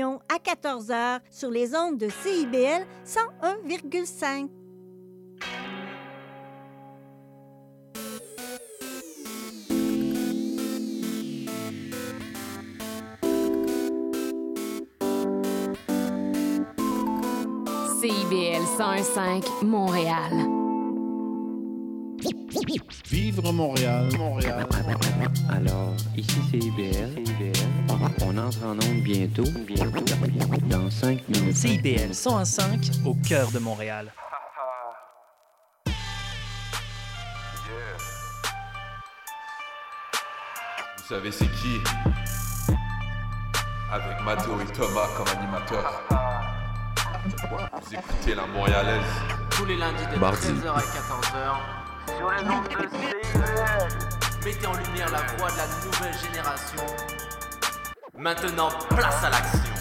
à 14h sur les ondes de CIBL 101,5. CIBL 101.5 Montréal. Vivre Montréal, Montréal. Alors, ici c'est IBL. On entre en onde bientôt. Bientôt. Dans 5 minutes. CIBL 105 au cœur de Montréal. Vous savez c'est qui? Avec Mathéo et Thomas comme animateurs. Vous écoutez la Montréalaise. Tous les lundis de Mardi. 13h à 14h sur les ondes de. Mettez en lumière la voix de la nouvelle génération. Maintenant, place à l'action.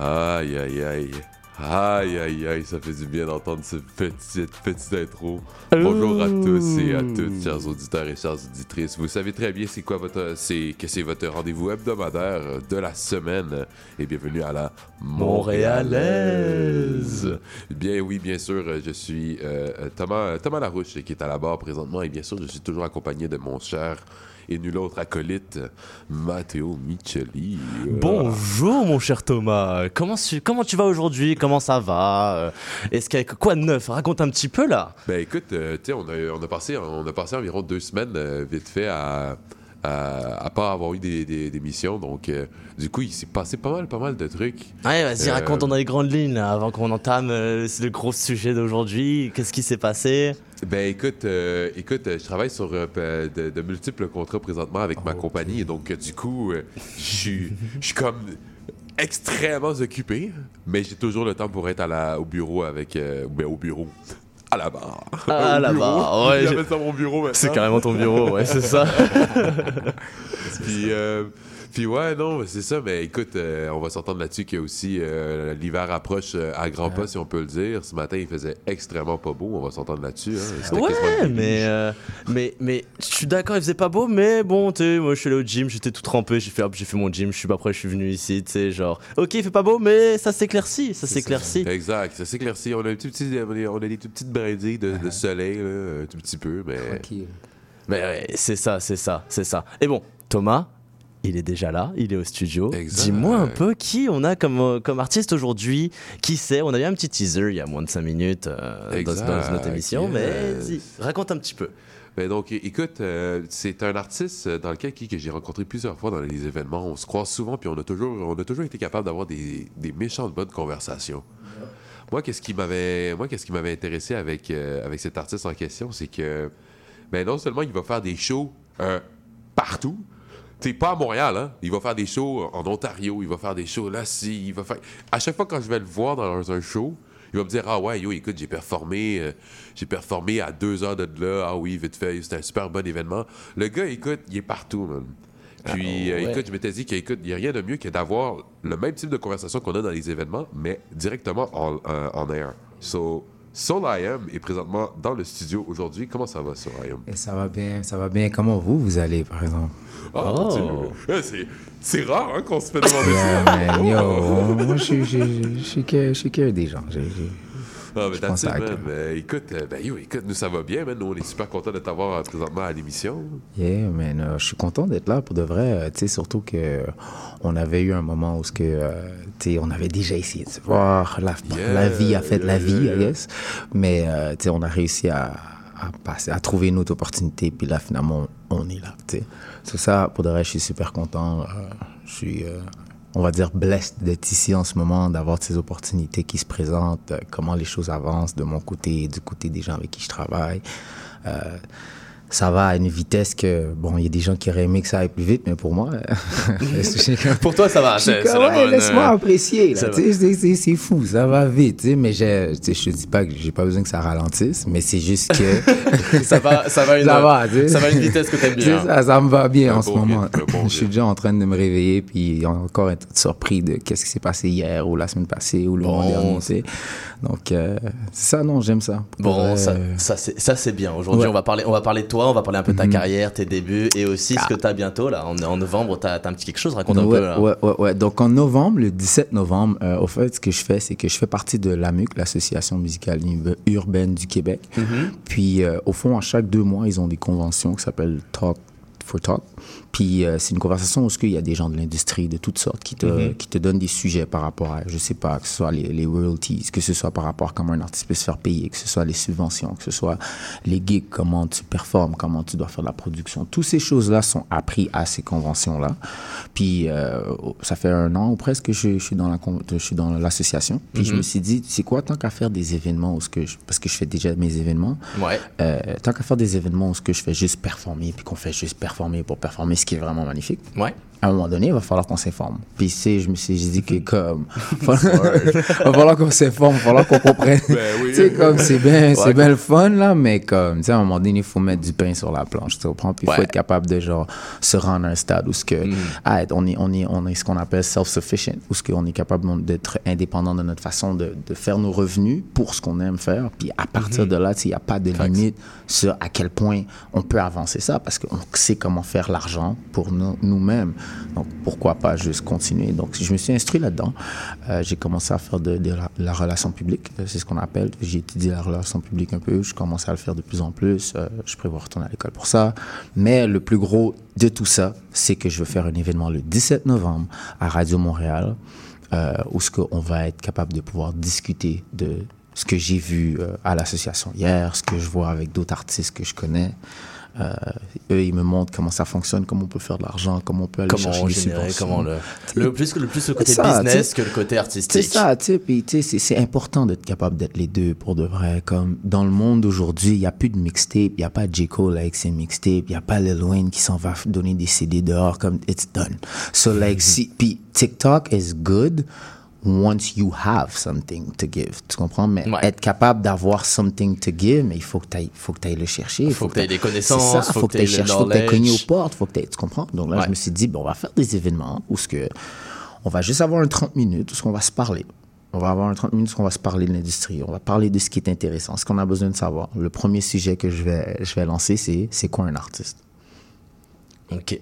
Aïe aïe aïe. Aïe aïe aïe, ça fait du bien d'entendre cette petite, petite intro. Bonjour à tous et à toutes, chers auditeurs et chères auditrices. Vous savez très bien c'est quoi votre, c'est que c'est votre rendez-vous hebdomadaire de la semaine. Et bienvenue à la Montréalaise. Bien oui, bien sûr, je suis euh, Thomas, Thomas Larouche qui est à la barre présentement et bien sûr, je suis toujours accompagné de mon cher et nul autre acolyte, Matteo Micheli. Bonjour mon cher Thomas, comment tu, comment tu vas aujourd'hui? Comment ça va? Euh, Est-ce qu'il y a quoi de neuf? Raconte un petit peu là. Ben écoute, euh, tu sais, on a, on, a passé, on a passé environ deux semaines euh, vite fait à, à, à pas avoir eu des, des, des missions. Donc, euh, du coup, il s'est passé pas mal, pas mal de trucs. Ouais, vas-y, Euh, raconte dans les grandes lignes là, avant qu'on entame euh, le gros sujet d'aujourd'hui. Qu'est-ce qui s'est passé? Ben écoute, euh, écoute, euh, je travaille sur euh, de, de multiples contrats présentement avec ma compagnie. Donc, euh, du coup, euh, je suis je suis comme extrêmement occupé, mais j'ai toujours le temps pour être à la, au bureau avec. euh, ben, au bureau. À la barre. À la barre, ouais, J'appelle ça mon bureau. C'est carrément ton bureau, ouais, c'est ça. puis, euh, puis ouais, non, c'est ça. Mais écoute, euh, on va s'entendre là-dessus que aussi euh, l'hiver approche euh, à grands pas, si on peut le dire. Ce matin, il faisait extrêmement pas beau. On va s'entendre là-dessus. Hein. Ouais, mais, euh, mais, mais je suis d'accord, il faisait pas beau, mais bon, tu sais, moi je suis allé au gym, j'étais tout trempé, j'ai fait, hop, j'ai fait mon gym, je suis pas prêt, je suis venu ici, tu sais, genre, ok, il fait pas beau, mais ça s'éclaircit, ça s'éclaircit. Exact, ça s'éclaircit. On a, un petit, petit- on a- a des toutes petites brindilles de, de soleil, là, un tout petit peu, mais. Mais ouais, c'est ça, c'est ça, c'est ça. Et bon, Thomas, il est déjà là, il est au studio. Dis-moi un peu qui on a comme, euh, comme artiste aujourd'hui, qui c'est? On a eu un petit teaser il y a moins de 5 minutes euh, dans, notre émission, mais yes. raconte un petit peu. Ben donc, écoute, euh, c'est un artiste dans lequel qui, que j'ai rencontré plusieurs fois dans les événements. On se croise souvent, puis on a toujours, on a toujours été capable d'avoir des, des méchantes bonnes conversations. Moi, qu'est-ce qui m'avait, moi, qu'est-ce qui m'avait intéressé avec, euh, avec cet artiste en question, c'est que, ben non seulement il va faire des shows partout, c'est pas à Montréal, hein? Il va faire des shows en Ontario, il va faire des shows là, si, il va faire. À chaque fois quand je vais le voir dans un show, il va me dire ah ouais yo écoute j'ai performé, euh, j'ai performé à deux heures de là, ah oui vite fait, c'était un super bon événement. Le gars écoute, il est partout man. Puis, euh, ouais. écoute, je m'étais dit qu'écoute, il n'y a rien de mieux que d'avoir le même type de conversation qu'on a dans les événements, mais directement en, en, en air. So, Soul I Am est présentement dans le studio aujourd'hui. Comment ça va, Soul I Am? Et ça va bien, ça va bien. Comment vous, vous allez, par exemple? Ah, Oh. euh, c'est- rare hein, qu'on se fait demander Yeah, ça. man, yo, moi, je suis- je je- je suis que- des gens. Ah, mais. Ben, écoute, euh, ben, yo, écoute, nous, ça va bien, man. Nous, on est super contents de t'avoir euh, présentement à l'émission. Yeah, man, euh, je suis content d'être là pour de vrai. euh, tu sais, surtout que euh, on avait eu un moment où ce que, tu sais, on avait déjà essayé de se voir. La, Yeah, la vie a fait de la yeah, vie, yeah, I yeah. guess. Mais, tu sais, on a réussi à, à passer, à trouver une autre opportunité. Puis là, finalement, on, on est là, tu sais. C'est ça, pour de vrai, je suis super content. je suis, on va dire, blessed d'être ici en ce moment, d'avoir ces opportunités qui se présentent, euh, comment les choses avancent de mon côté, du côté des gens avec qui je travaille. Euh, ça va à une vitesse que, bon, il y a des gens qui auraient aimé que ça aille plus vite, mais pour moi, Pour toi, ça va, c'est ouais, laisse-moi euh, apprécier. c'est fou, ça va vite. Mais je, te dis pas que j'ai pas besoin que ça ralentisse, mais c'est juste que ça va, ça va une, ça va, ça va à une vitesse que t'aimes bien. ça, ça me va bien en ce moment. bon je suis déjà en train de me réveiller, puis encore être surpris de qu'est-ce qui s'est passé hier ou la semaine passée ou le Bon, mois dernier. Donc, euh, ça, non, j'aime ça. Bon, euh, ça c'est ça c'est bien. Aujourd'hui, Ouais. on va parler on va parler de toi toi, on va parler un peu de ta Mhm. carrière, tes débuts et aussi ce que tu as bientôt là. En, en novembre, tu as, un petit quelque chose, raconte un peu. Là. Ouais, ouais, ouais. Donc en novembre, le 17 novembre, euh, au fait, ce que je fais, c'est que je fais partie de l'AMUC, l'Association musicale ur- urbaine du Québec. Mhm. Puis euh, au fond, à chaque deux mois, ils ont des conventions qui s'appellent Talk for Talk. Puis euh, c'est une conversation où il y a des gens de l'industrie de toutes sortes qui te, Mhm. qui te donnent des sujets par rapport à, je sais pas, que ce soit les, les royalties, que ce soit par rapport à comment un artiste peut se faire payer, que ce soit les subventions, que ce soit les gigs, comment tu performes, comment tu dois faire de la production. Toutes ces choses-là sont apprises à ces conventions-là. Puis euh, ça fait un an ou presque que je, je suis dans la je suis dans l'association. Puis je Mhm. me suis dit, c'est quoi tant qu'à faire des événements où ce que je- parce que je fais déjà mes événements. Ouais. Euh, tant qu'à faire des événements où ce que je fais juste performer, puis qu'on fait juste performer pour performer, ce qui est vraiment magnifique. Ouais. À un moment donné, il va falloir qu'on s'informe. Puis, sais, je me suis dit que comme. il va falloir qu'on s'informe, il va falloir qu'on comprenne. Ben oui. tu sais, comme c'est bien, c'est bien le fun, là, mais comme, tu sais, à un moment donné, il faut mettre du pain sur la planche, tu comprends? Puis, il faut être capable de, genre, se rendre à un stade où ce que. Mm. ah, on, est, on, est, on est ce qu'on appelle self-sufficient, où ce qu'on est capable d'être indépendant de notre façon de, de faire nos revenus pour ce qu'on aime faire. Puis, à partir de là, tu sais, il n'y a pas de limite sur à quel point on peut avancer ça parce qu'on sait comment faire l'argent pour nous- nous-mêmes. Donc, pourquoi pas juste continuer? Donc, je me suis instruit là-dedans. Euh, j'ai commencé à faire de, la, la relation publique, euh, c'est ce qu'on appelle. J'ai étudié la relation publique un peu. Je commençais à le faire de plus en plus. Euh, je prévois retourner à l'école pour ça. Mais le plus gros de tout ça, c'est que je veux faire un événement le 17 novembre à Radio Montréal où ce qu'on va être capable de pouvoir discuter de ce que j'ai vu à l'association hier, ce que je vois avec d'autres artistes que je connais. Euh, eux, ils me montrent comment ça fonctionne, comment on peut faire de l'argent, comment on peut aller Comment chercher des subventions. comment le, le plus, le plus le côté ça, business que le côté artistique. C'est ça, tu sais, puis tu sais, c'est- important d'être capable d'être les deux pour de vrai. Comme dans le monde d'aujourd'hui, il n'y a plus de mixtape, il n'y a pas J. Cole avec ses mixtapes, il n'y a pas Lil Wayne qui s'en va donner des CD dehors comme it's done. So like, si, puis TikTok is good once you have something to give. Tu comprends? Mais Ouais. être capable d'avoir something to give, mais il faut que tu ailles, faut que ailles le chercher. Il Faut que t'aies les C'est connaissances, ça, faut faut que que tu ailles chercher, faut que tu cogner aux knowledge. portes, faut que t'aies- tu comprends? Donc là, Ouais. je me suis dit, bon, on va faire des événements où ce que on va juste avoir un 30 minutes où ce qu'on va se parler. On va avoir un 30 minutes où on va se parler de l'industrie. On va parler de ce qui est intéressant, ce qu'on a besoin de savoir. Le premier sujet que je vais, je vais lancer, c'est c'est quoi un artiste? Ok.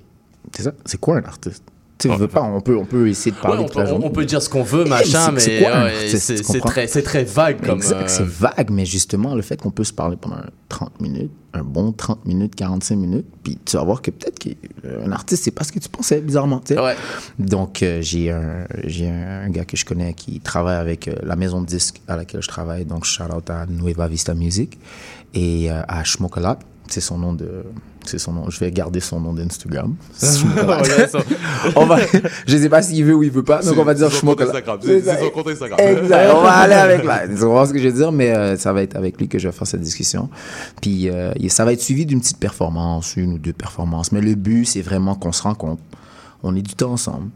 C'est ça? C'est quoi un artiste? Tu veux pas, on peut, on peut essayer de Ouais, parler on, toute peut, la on peut dire ce qu'on veut, machin, mais c'est ouais, très, c'est très vague comme. Exact, euh, c'est vague, mais justement, le fait qu'on peut se parler pendant 30 minutes, un bon 30 minutes, 45 minutes, puis tu vas voir que peut-être qu'un artiste, c'est pas ce que tu pensais, bizarrement. Ouais. Donc, euh, j'ai un, un gars que je connais qui travaille avec euh, la maison de disques à laquelle je travaille, donc shout out à Nueva Vista Music et euh, à Schmokalat. C'est son nom de. C'est son nom. Je vais garder son nom d'Instagram. Ça- on va, je sais pas s'il veut ou il veut pas, donc on va dire. Instagram. C'est son compte Instagram. Exact. On va aller avec là. Tu comprends ce que je veux dire, mais euh, ça va être avec lui que je vais faire cette discussion. Puis euh, ça va être suivi d'une petite performance, une ou deux performances. Mais le but, c'est vraiment qu'on se rencontre, on est du temps ensemble,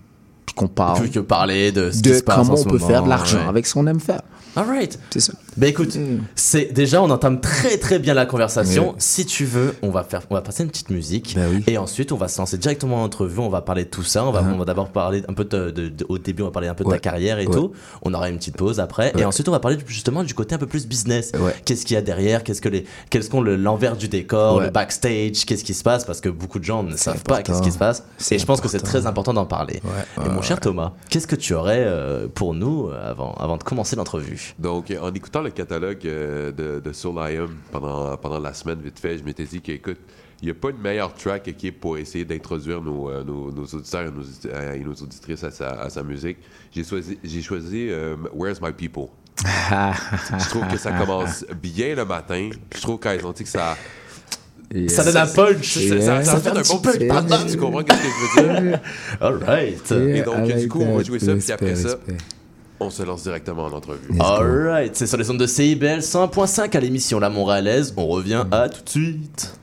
puis qu'on parle Plus que parler de ce qui de se passe comment en ce on peut moment, faire de l'argent ouais. avec ce qu'on aime faire. Alright. C'est ça. Ben écoute, Mm. c'est déjà on entame très très bien la conversation. Si tu veux, on va faire, on va passer une petite musique Ben oui. et ensuite on va se lancer directement en entrevue. On va parler de tout ça. On va, Uh-huh. on va d'abord parler un peu de, de- de- au début, on va parler un peu de ta carrière et Ouais. tout. On aura une petite pause après et ensuite on va parler du- justement du côté un peu plus business. Ouais. Qu'est-ce qu'il y a derrière? Qu'est-ce que les, qu'est-ce qu'on le l'envers du décor, Ouais. le backstage? Qu'est-ce qui se passe? Parce que beaucoup de gens ne savent pas qu'est-ce qui se passe. C'est Et je pense que c'est important. très important d'en parler. Ouais, et mon cher Thomas, qu'est-ce que tu aurais euh, pour nous euh, avant, avant de commencer l'entrevue? Donc, en écoutant le catalogue euh, de, de Soul I Am pendant, pendant la semaine, vite fait, je m'étais dit qu'écoute, il n'y a pas une meilleure track qui est pour essayer d'introduire nos, euh, nos, nos auditeurs et nos, euh, et nos auditrices à sa, à sa musique. J'ai choisi, j'ai choisi euh, Where's My People. je trouve que ça commence bien le matin. Je trouve qu'ils ont dit que ça. Ça donne un punch. Ça, ça- ça fait un bon petit pardon, tu comprends ce que je veux dire? Alright. Et donc, du coup, on va jouer ça, puis après ça, on se lance directement en entrevue. Alright, c'est sur les ondes de CIBL 101.5 à l'émission La Montréalaise. On revient à tout de suite.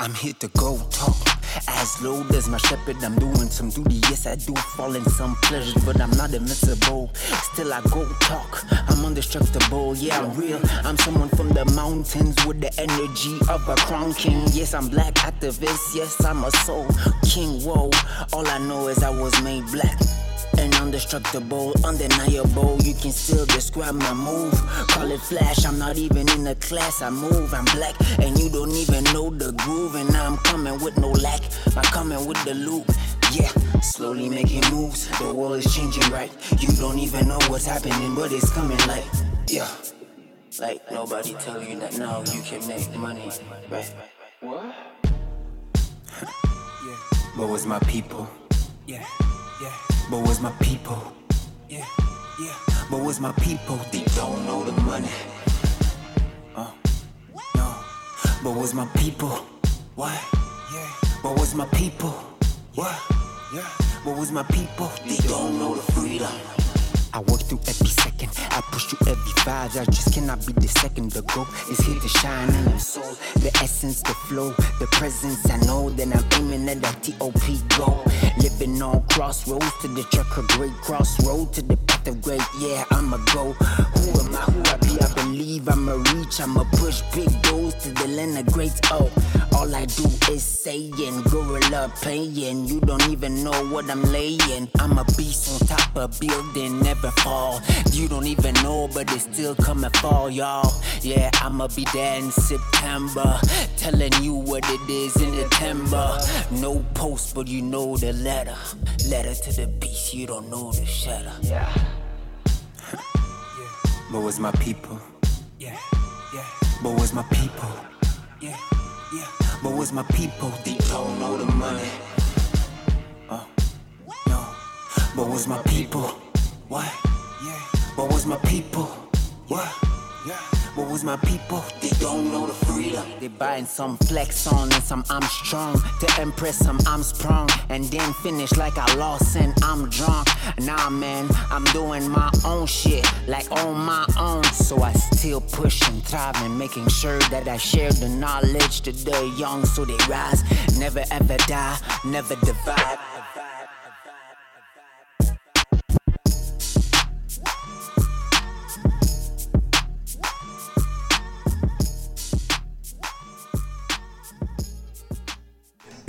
I'm here to go talk. As low as my shepherd, I'm doing some duty. Yes, I do fall in some pleasures, but I'm not invincible. Still, I go talk. I'm indestructible. Yeah, I'm real. I'm someone from the mountains with the energy of a crown king. Yes, I'm black activist. Yes, I'm a soul king. Whoa, all I know is I was made black. And indestructible, undeniable. You can still describe my move. Call it flash. I'm not even in the class. I move. I'm black, and you don't even know the groove. And I'm coming with no lack. I'm coming with the loop. Yeah, slowly making moves. The world is changing, right? You don't even know what's happening, but it's coming like, yeah. Like nobody tell you that now you can make money, right? What? yeah. But was my people? Yeah, yeah. But was my people? Yeah, yeah. But was my people? They don't know the money. Uh, no. But was my people? What? Yeah. But was my people? What? Yeah. But was my people? They don't know the freedom. I work through every second. I push through every vibe. I just cannot be the second to go. It's here to shine in your soul. The essence, the flow, the presence. I know that I'm aiming at that TOP goal. Living on crossroads to the of great crossroad to the path of great. Yeah, I'ma go. Who am I? Who I be? I believe I'ma reach. I'ma push big goals to the land of greats. Oh, all I do is saying, gorilla playing. You don't even know what I'm laying. I'm a beast on top of building, never fall. You don't even know, but it's still coming fall, y'all. Yeah, I'ma be there in September, telling you what it is in the timber. No post, but you know the letter. Letter to the beast, you don't know the shutter. Yeah. But was my people? Yeah, yeah. But was my people? Yeah, yeah. But was my people? They don't know the money. Oh, no. But was my people? What? But was my people? What? But was my people? They don't know the freedom. They buying some flex on and some I'm strong to impress some I'm sprung and then finish like I lost and I'm drunk. Nah, man, I'm doing my own shit like on my own. So I still push and thrive and making sure that I share the knowledge to the young so they rise, never ever die, never divide.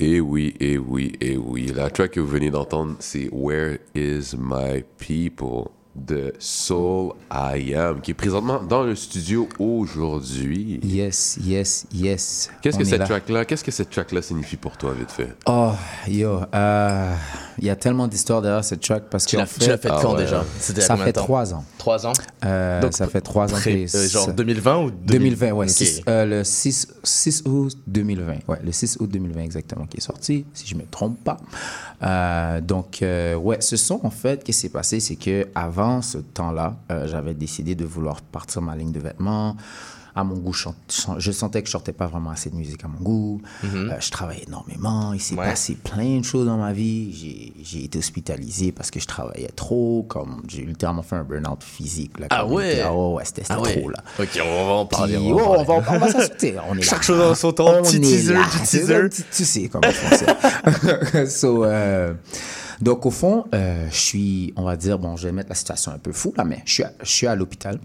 Et oui, et oui, et oui. La track que vous venez d'entendre, c'est Where is My People? De Soul I Am, qui est présentement dans le studio aujourd'hui. Yes, yes, yes. Qu'est-ce que cette là. track-là, qu'est-ce que cette track-là signifie pour toi, vite fait? Oh, yo, euh, il y a tellement d'histoires derrière cette track parce Tu que l'as tu l'as fait Ah quand ouais. déjà? Ça fait trois ans. Trois ans? Euh, Donc, ça fait trois ans euh, Genre ça- 2020 ou 2020, ouais. Ok. six- euh, le 6, 6 août 2020. Ouais, le 6 août 2020 exactement qui est sorti, si je me trompe pas. Euh, donc, euh, ouais, ce son, en fait, qu'est-ce qui s'est passé, c'est que avant ce temps-là, euh, j'avais décidé de vouloir partir ma ligne de vêtements. À mon goût, je, je- je sentais que je sortais pas vraiment assez de musique à mon goût. Euh, je travaillais énormément. Il s'est Ouais. passé plein de choses dans ma vie. J'ai- été hospitalisé parce que je travaillais trop. Comme j'ai littéralement fait un burn-out physique. Là, Ah ouais? Ah ouais, c'était Ah ouais. trop là. Ok, on va en parler. Puis, on va en oh, on va, on va. On Chaque chose en son temps, On petit est teaser, petit teaser. tu, sais comment c'est. so, euh, donc, au fond, euh, je suis, on va dire, bon, je vais mettre la situation un peu fou là, mais je suis à, je suis à l'hôpital.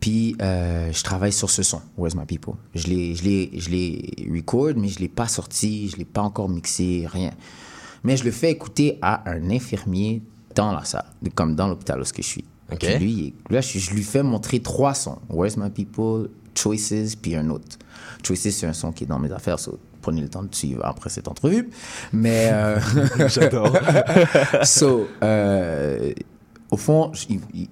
Puis, euh, je travaille sur ce son, Where's My People? Je l'ai, je l'ai, je l'ai record, mais je l'ai pas sorti, je l'ai pas encore mixé, rien. Mais je le fais écouter à un infirmier dans la salle, comme dans l'hôpital où je suis. Ok. Puis lui, là, je, je lui fais montrer trois sons. Where's My People, Choices, puis un autre. Choices, c'est un son qui est dans mes affaires, so prenez le temps de suivre après cette entrevue. Mais... euh, J'adore. so, euh, au fond,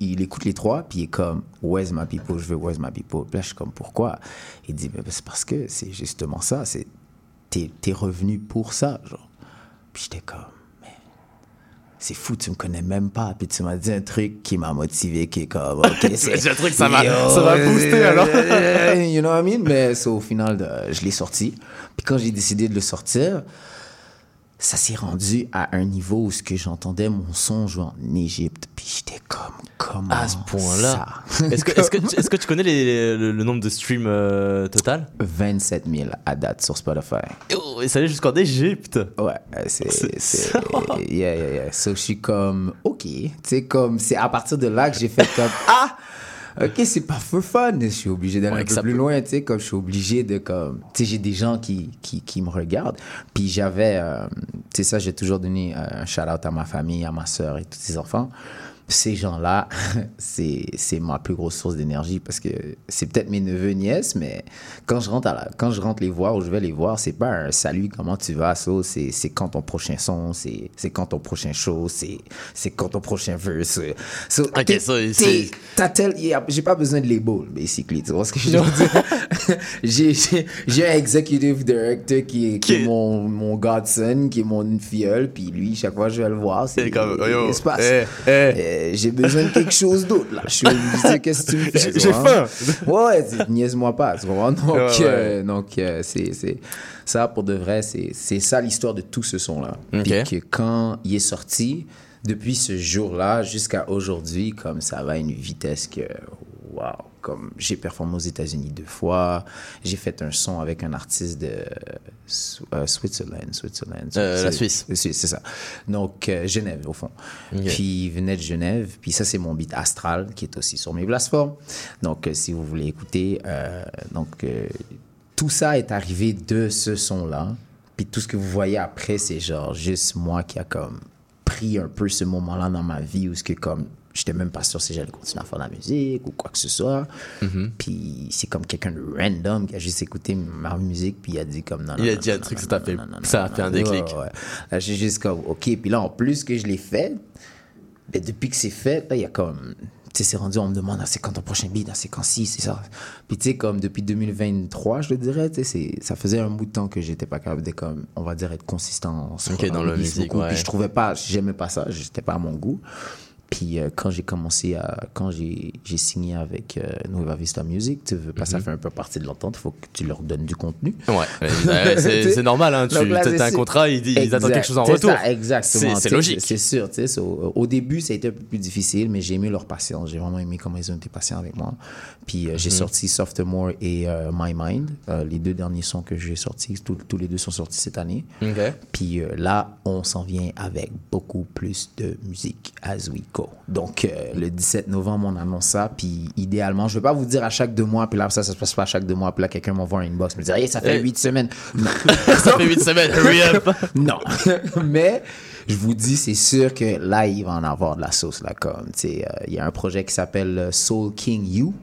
il, écoute les trois, puis il est comme, Where's my people? Je veux Where's my people? Puis là, je suis comme, pourquoi? Il dit, c'est parce que c'est justement ça, c'est, t'es, t'es revenu pour ça, genre. Puis j'étais comme, c'est fou, tu me connais même pas. Puis tu m'as dit un truc qui m'a motivé, qui est comme, ok, c'est. un truc, ça m'a- Yo, ça m'a boosté, euh, alors. euh, you know what I mean? Mais so, au final, de- je l'ai sorti. Puis quand j'ai décidé de le sortir, ça s'est rendu à un niveau où ce que j'entendais mon son jouer en Égypte, puis j'étais comme, comment À ce point-là. Est-ce que, tu- est-ce que tu connais les- le, le nombre de streams euh, total? 27 000 à date sur Spotify. Oh, Et ça allait jusqu'en Égypte. Ouais, euh, c'est. Yeah, yeah, yeah. So, je suis comme, OK. Tu sais, comme, c'est à partir de là que j'ai fait comme, ah! Ok, c'est pas for fun. Je suis obligé d'aller Ouais, un peu plus peut- loin, tu sais, comme je suis obligé de comme, tu sais, j'ai des gens qui, qui, qui me regardent. Puis j'avais, euh, tu sais, ça, j'ai toujours donné euh, un shout out à ma famille, à ma soeur et tous ses enfants. Ces gens-là, c'est c'est ma plus grosse source d'énergie parce que c'est peut-être mes neveux nièces, mais quand je rentre à la- quand je rentre les voir ou je vais les voir, c'est pas un salut, comment tu vas, ça, c'est c'est quand ton prochain son, c'est c'est quand ton prochain show, c'est c'est quand ton prochain verse. So, Ok, ça, c'est- j'ai pas besoin de label, basically. Tu vois ce que je veux dire? j'ai, un executive director qui est, qui est mon, mon godson, qui est mon filleul, puis lui, chaque fois que je vais le voir, c'est comme, il- Euh, j'ai besoin de quelque chose d'autre, là. Je suis obligé, qu'est-ce que tu me fais? J'ai- faim. Ouais, niaise-moi pas, tu? Donc, Ouais, ouais. euh, donc euh, c'est, c'est, ça, pour de vrai, c'est, c'est ça l'histoire de tout ce son-là. Ok. Puis que quand il est sorti, depuis ce jour-là jusqu'à aujourd'hui, comme ça va à une vitesse que, waouh, comme j'ai performé aux États-Unis deux fois, j'ai fait un son avec un artiste de euh, Switzerland, Switzerland, Euh, la Suisse. c'est ça. Donc, euh, Genève, au fond. Ok. Puis, il venait de Genève. Puis, ça, c'est mon beat Astral, qui est aussi sur mes plateformes. Donc, euh, si vous voulez écouter, euh, donc, tout ça est arrivé de ce son-là. Puis, tout ce que vous voyez après, c'est genre juste moi qui a comme pris un peu ce moment-là dans ma vie où ce que comme j'étais même pas sûr si j'allais continuer à faire de la musique ou quoi que ce soit. Mm-hmm. Puis c'est comme quelqu'un de random qui a juste écouté ma musique puis il a dit comme non, Il non, a non, dit un truc, ça fait- a fait un déclic. ouais, ouais. Là, j'ai juste comme ok puis là en plus que je l'ai fait ben, depuis que c'est fait là il y a comme tu sais c'est rendu on me demande ah, c'est quand ton prochain beat? Ah, c'est quand si c'est ça puis tu sais comme depuis 2023 je le dirais tu sais ça faisait un bout de temps que j'étais pas capable de comme on va dire être consistant Ok, dans le musique, ouais. puis je trouvais pas j'aimais pas ça j'étais pas à mon goût puis euh, quand j'ai commencé à quand j'ai signé avec euh, Nueva Vista Music tu veux pas ça fait un peu partie de l'entente il faut que tu leur donnes du contenu Mhm. Ouais, c'est normal, hein, tu là, as un contrat, ils, ils attendent quelque chose en retour. ça, exactement. C'est- logique. C'est sûr. tu sais, so, au début, ça a été un peu plus difficile, mais j'ai aimé leur patience. J'ai vraiment aimé comment ils ont été patients avec moi. Puis euh, j'ai Mhm. sorti Sophomore et euh, My Mind. Les deux derniers sons que j'ai sortis, tous- tous les deux sont sortis cette année. Ok. Puis là, on s'en vient avec beaucoup plus de musique as we go. Donc, euh, le 17 novembre, on annonce ça. Puis idéalement, je ne vais pas vous dire à chaque deux mois, puis là, ça, ça se passe pas à chaque deux mois. Puis là, quelqu'un m'envoie un inbox, me dire, hey, ça fait Hey. huit semaines. Non. Ça fait 8 semaines, hurry up. non. Mais je vous dis, c'est sûr que là, il va en avoir de la sauce. Là, comme, tu sais, euh, il y a un projet qui s'appelle euh, Soul King You.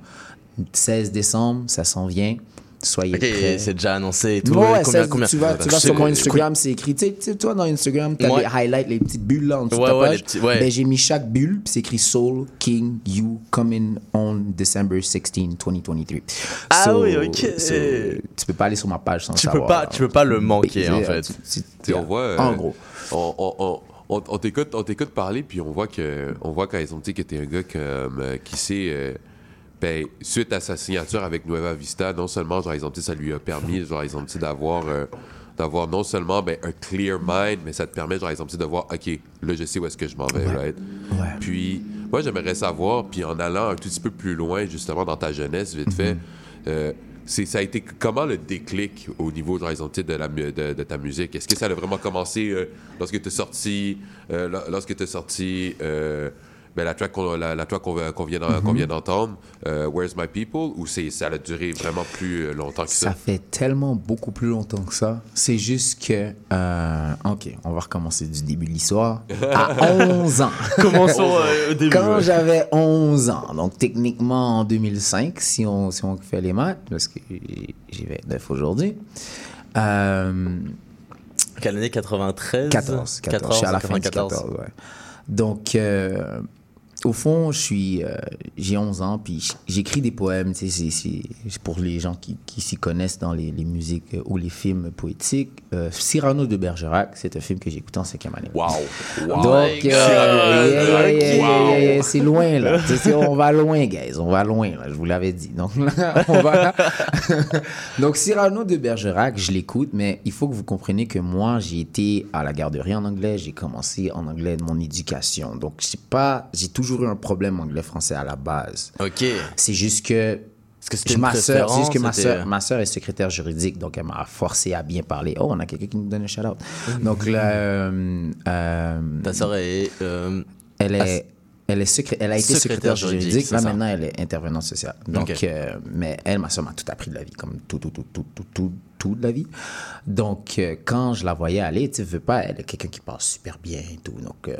16 décembre, ça s'en vient. Soyez Ok, prêts. c'est déjà annoncé et tout. Ouais, combien, combien? tu vas, tu vas sur mon Instagram, c'est écrit. Tu sais, toi, dans Instagram, tu as Ouais. les highlights, les petites bulles là en dessous de Ouais, ta ouais, page. les petits- ouais. Ben, j'ai mis chaque bulle, puis c'est écrit Soul King You coming on December 16, 2023. Ah oui, ok. so, tu peux pas aller sur ma page sans Tu peux pas, tu peux pas le manquer Ben, en fait. tu- tu- Tu sais, on voit. euh, En gros. On, on- on- on- on t'écoute, parler, puis on voit que, on voit quand ils ont dit que t'es un gars comme, euh, qui sait. Euh, ben, suite à sa signature avec Nueva Vista, non seulement, genre, ils ont dit, ça lui a permis, genre, ils ont dit d'avoir. euh, d'avoir non seulement ben, un clear mind, mais ça te permet, genre, ils ont dit de voir, OK, là, je sais où est-ce que je m'en vais, right? Ouais. Puis, moi, j'aimerais savoir, puis en allant un tout petit peu plus loin, justement, dans ta jeunesse, vite fait, euh, c'est, ça a été comment le déclic au niveau, genre, ils ont dit, de, la, de, de ta musique? Est-ce que ça a vraiment commencé euh, lorsque tu es sorti, euh, lo- lorsque tu sorti ben, la track qu'on, la, la track qu'on, qu'on vient, d'en- qu'on vient d'entendre, euh, Where's My People, ou c'est, ça a duré vraiment plus euh, longtemps que ça? Ça fait tellement beaucoup plus longtemps que ça. C'est juste que. euh, ok, on va recommencer du début de l'histoire. À 11 ans. Commençons euh, au début. Quand ouais. j'avais 11 ans, donc techniquement en 2005, si on, si on fait les maths, parce que j'ai 29 aujourd'hui. Euh, Quelle année? 93 14, 14, je suis à la fin du 94. 14, ouais. Donc, euh, au fond, je suis, euh, j'ai 11 ans, puis j'écris des poèmes. tu sais, C'est pour les gens qui, qui s'y connaissent dans les, les musiques euh, ou les films poétiques. Euh, Cyrano de Bergerac, c'est un film que j'ai écouté en cinquième année. Wow. Donc, euh, yeah, yeah, c'est loin là. Tu sais, on va loin, guys. On va loin, là. Je vous l'avais dit. Donc, là, on va. Donc, Cyrano de Bergerac, je l'écoute, mais il faut que vous compreniez que moi, j'ai été à la garderie en anglais. J'ai commencé en anglais de mon éducation. Donc, j'ai pas, j'ai toujours eu un problème anglais-français à la base. Ok. C'est juste que c'était ma sœur, c'est juste que ma sœur, ma sœur est secrétaire juridique, donc elle m'a forcé à bien parler. Oh, on a quelqu'un qui nous donne un shout-out. Donc là, euh, euh, Ta sœur est. euh, elle est, elle est secré- elle a été Secrétaire secrétaire juridique, Là ça. maintenant, elle est intervenante sociale. Donc, euh, mais elle, ma soeur, m'a tout appris de la vie, comme tout, tout, tout, tout, tout, tout, tout de la vie. Donc, euh, quand je la voyais aller, tu veux pas, elle est quelqu'un qui parle super bien et tout. Donc, euh,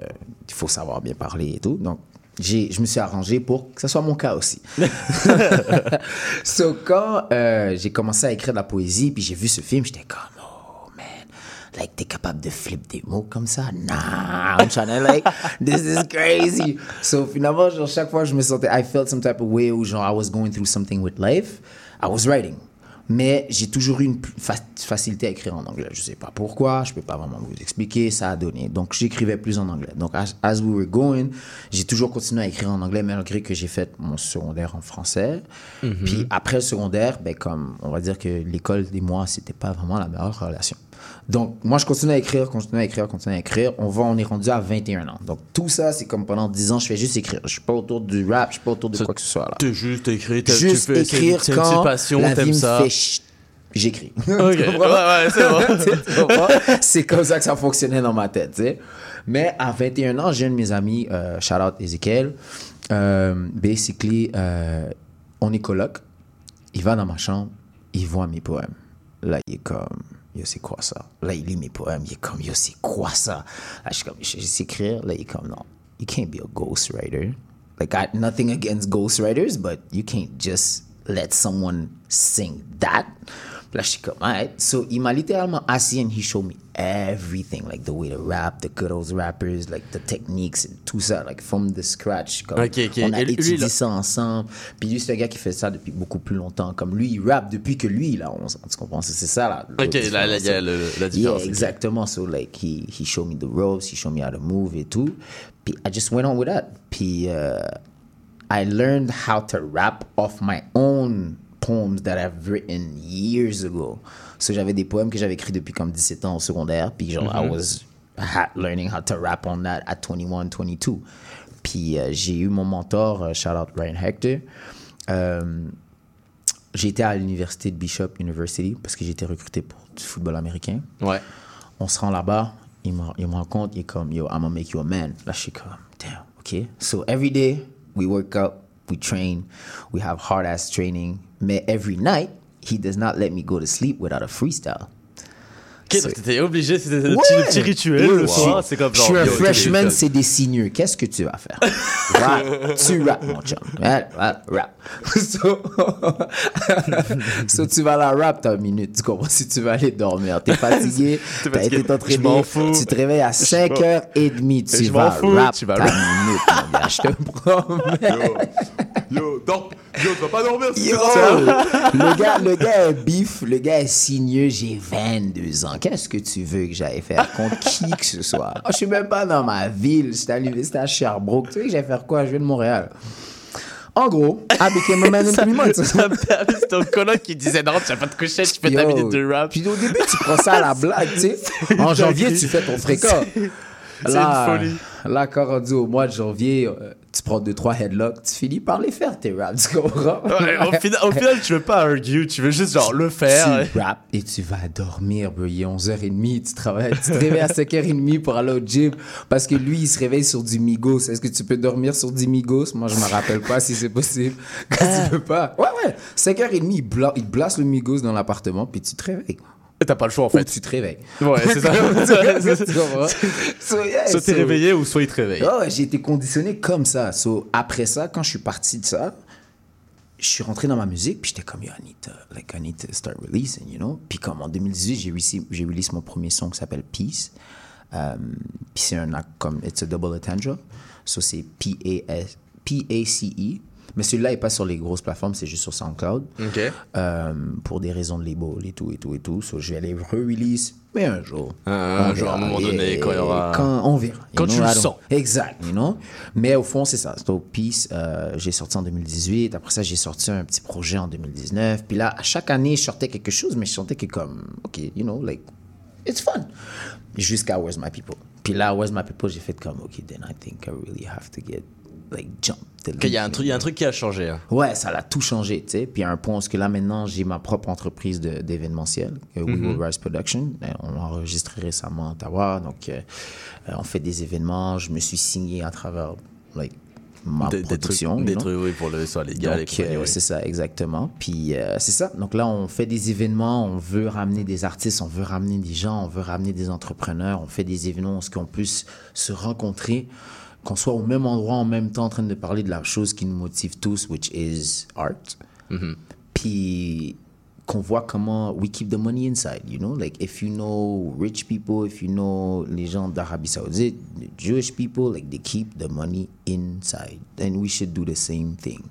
il faut savoir bien parler et tout. Donc, je me suis arrangé pour que ce soit mon cas aussi. so, quand euh, j'ai commencé à écrire de la poésie, puis j'ai vu ce film, j'étais comme, oh man, like, t'es capable de flip des mots comme ça? Nah, I'm trying to, like, this is crazy. So, finalement, genre, chaque fois, je me sentais, I felt some type of way où, genre, I was going through something with life, I was writing. Mais j'ai toujours eu une fa- facilité à écrire en anglais. Je sais pas pourquoi, je peux pas vraiment vous expliquer, ça a donné. Donc j'écrivais plus en anglais. Donc as, as we were going, j'ai toujours continué à écrire en anglais malgré que j'ai fait mon secondaire en français. Mhm. Puis après le secondaire, ben comme on va dire que l'école des mois, c'était pas vraiment la meilleure relation. Donc moi je continue à écrire, continue à écrire, continue à écrire. On va on est rendu à 21 ans. Donc tout ça c'est comme pendant 10 ans, je fais juste écrire. Je suis pas autour du rap, je suis pas autour de quoi que ce soit là. T'es juste écrit, t'as- Juste tu c'est- écrire une quand petite passion, la vie me ça. fait ch- J'écris. Ok, ouais, ouais, c'est bon. C'est comme ça que ça fonctionnait dans ma tête, tu sais. Mais à 21 ans, j'ai un de mes amis, euh, shout out Ezekiel, euh, basically, euh, on est coloc. Il va dans ma chambre, il voit mes poèmes. Là, il est comme, yo, c'est quoi ça? Là, il lit mes poèmes, il est comme, yo, c'est quoi ça? Là, je suis comme, je sais écrire. Là, il est comme, non, you can't be a ghostwriter. Like, I, nothing against ghostwriters, but you can't just let someone sing that. Puis Là, je suis comme, alright. So, il m'a littéralement assis and he showed me everything, like the way to rap, the good old rappers, like the techniques, and tout ça, like from the scratch. Comme, Ok, ok. On a Et étudié là- ça ensemble. Puis lui, c'est un gars qui fait ça depuis beaucoup plus longtemps. Comme lui, il rappe depuis que lui, 11 ans. Tu comprends? C'est ça, là. Ok, là, là, il y a la différence, Yeah, exactement. So, like, he, he showed me the ropes, he showed me how to move et tout. Puis I just went on with that. Puis euh, I learned how to rap off my own poems that I've written years ago. So, j'avais des poèmes que j'avais écrits depuis comme 17 ans au secondaire. Puis genre, I Mhm. was ha- learning how to rap on that at 21, 22. Puis euh, j'ai eu mon mentor, euh, shout out Ryan Hector. Euh, été à l'université de Bishop University parce que été recruté pour du football américain. Ouais. On se rend là-bas, il me, il me rencontre, il est comme, yo, I'm gonna make you a man. Là, je suis comme, damn, ok. So every day, we work out, we train, we have hard ass training. Every night, he does not let me go to sleep without a freestyle. Ok, donc t'étais obligé, c'était le petit, le petit rituel le soir. C'est comme Je genre. suis un yo, freshman, c'est des signeux. Qu'est-ce que tu vas faire? Rap. tu rap, mon chum. Rap, rap, rap. So, so, tu vas la rap ta minute. Tu comprends? Si tu vas aller dormir, t'es fatigué, t'as été entraîné, tu te réveilles à 5h30, tu m'en vas rap tu ta minute, mon gars. Je te promets. Yo, non, yo, tu vas pas dormir si Yo, le gars, le gars est bif, le gars est signeux, j'ai 22 ans. Qu'est-ce que tu veux que j'aille faire contre qui que ce soit? Oh, je suis même pas dans ma ville, j'étais à l'université à Sherbrooke. Tu sais que j'allais faire quoi? Je viens de Montréal. En gros, I became a man in three months. C'est ton coloc qui disait non, tu vas pas te coucher, tu fais ta minute de rap. Puis au début, tu prends ça à la blague, tu sais. En janvier, tu fais ton fréquent. c'est une folie. Là, quand rendu au mois de janvier, euh, tu prends deux, trois headlocks, tu finis par les faire, tes raps, tu comprends? Ouais, au, final, au final, tu veux pas argue, tu veux juste genre le faire. Tu rappes et tu vas dormir, bro. Il est 11h30, tu travailles, tu te réveilles à 5h30 pour aller au gym parce que lui, il se réveille sur du Migos. Est-ce que tu peux dormir sur du Migos? Moi, je me rappelle pas si c'est possible. Quand tu peux pas. Ouais, ouais. 5h30, il, bla il te blasse le Migos dans l'appartement puis tu te réveilles. T'as pas le choix en Ou fait. tu te réveilles. Ouais, c'est ça. So, yeah, Soit t'es so- réveillé ou soit il te réveille. Oh, j'ai été conditionné comme ça. So, après ça, quand je suis parti de ça, je suis rentré dans ma musique, puis j'étais comme, yo, I need to, like, I need to start releasing, you know? Puis comme en 2018, j'ai release, j'ai release mon premier son qui s'appelle Peace. Euh, puis c'est un acte comme It's a Double Entendre. So c'est P-A-C-E. Mais celui-là n'est pas sur les grosses plateformes, c'est juste sur SoundCloud. Ok. Euh, pour des raisons de label et tout, et tout, et tout. So je vais les re-release, mais un jour. Un On jour, à un moment donné, Et- quand il y aura- Quand on verra. Quand You tu know, le sens. Exact, you know. Mais au fond, c'est ça. Donc, Peace, euh, j'ai sorti en 2018. Après ça, j'ai sorti un petit projet en 2019. Puis là, à chaque année, je sortais quelque chose, mais je sentais que comme, OK, you know, like, it's fun. Jusqu'à Where's My People. Puis là, Where's My People, j'ai fait comme, OK, then I think I really have to get, like, jump. the Il y a un truc, y a un truc qui a changé. hein. Ouais, ça l'a tout changé, tu sais. Puis à un point, parce que là, maintenant, j'ai ma propre entreprise de- d'événementiel, euh, We Will Rise Production. Euh, On l'a enregistré récemment à Ottawa. Donc, euh, euh, on fait des événements. Je me suis signé à travers, like, ma des trucs, production. des trucs, oui, pour le soit légal euh, oui. c'est ça, exactement. Puis, euh, c'est ça. Donc là, on fait des événements, on veut ramener des artistes, on veut ramener des gens, on veut ramener des entrepreneurs, on fait des événements où on puisse se rencontrer, qu'on soit au même endroit en même temps en train de parler de la chose qui nous motive tous, which is art. Puis qu'on voit comment we keep the money inside, you know? Like, if you know rich people, if you know les gens d'Arabie Saoudite, the Jewish people, like, they keep the money inside. And we should do the same thing.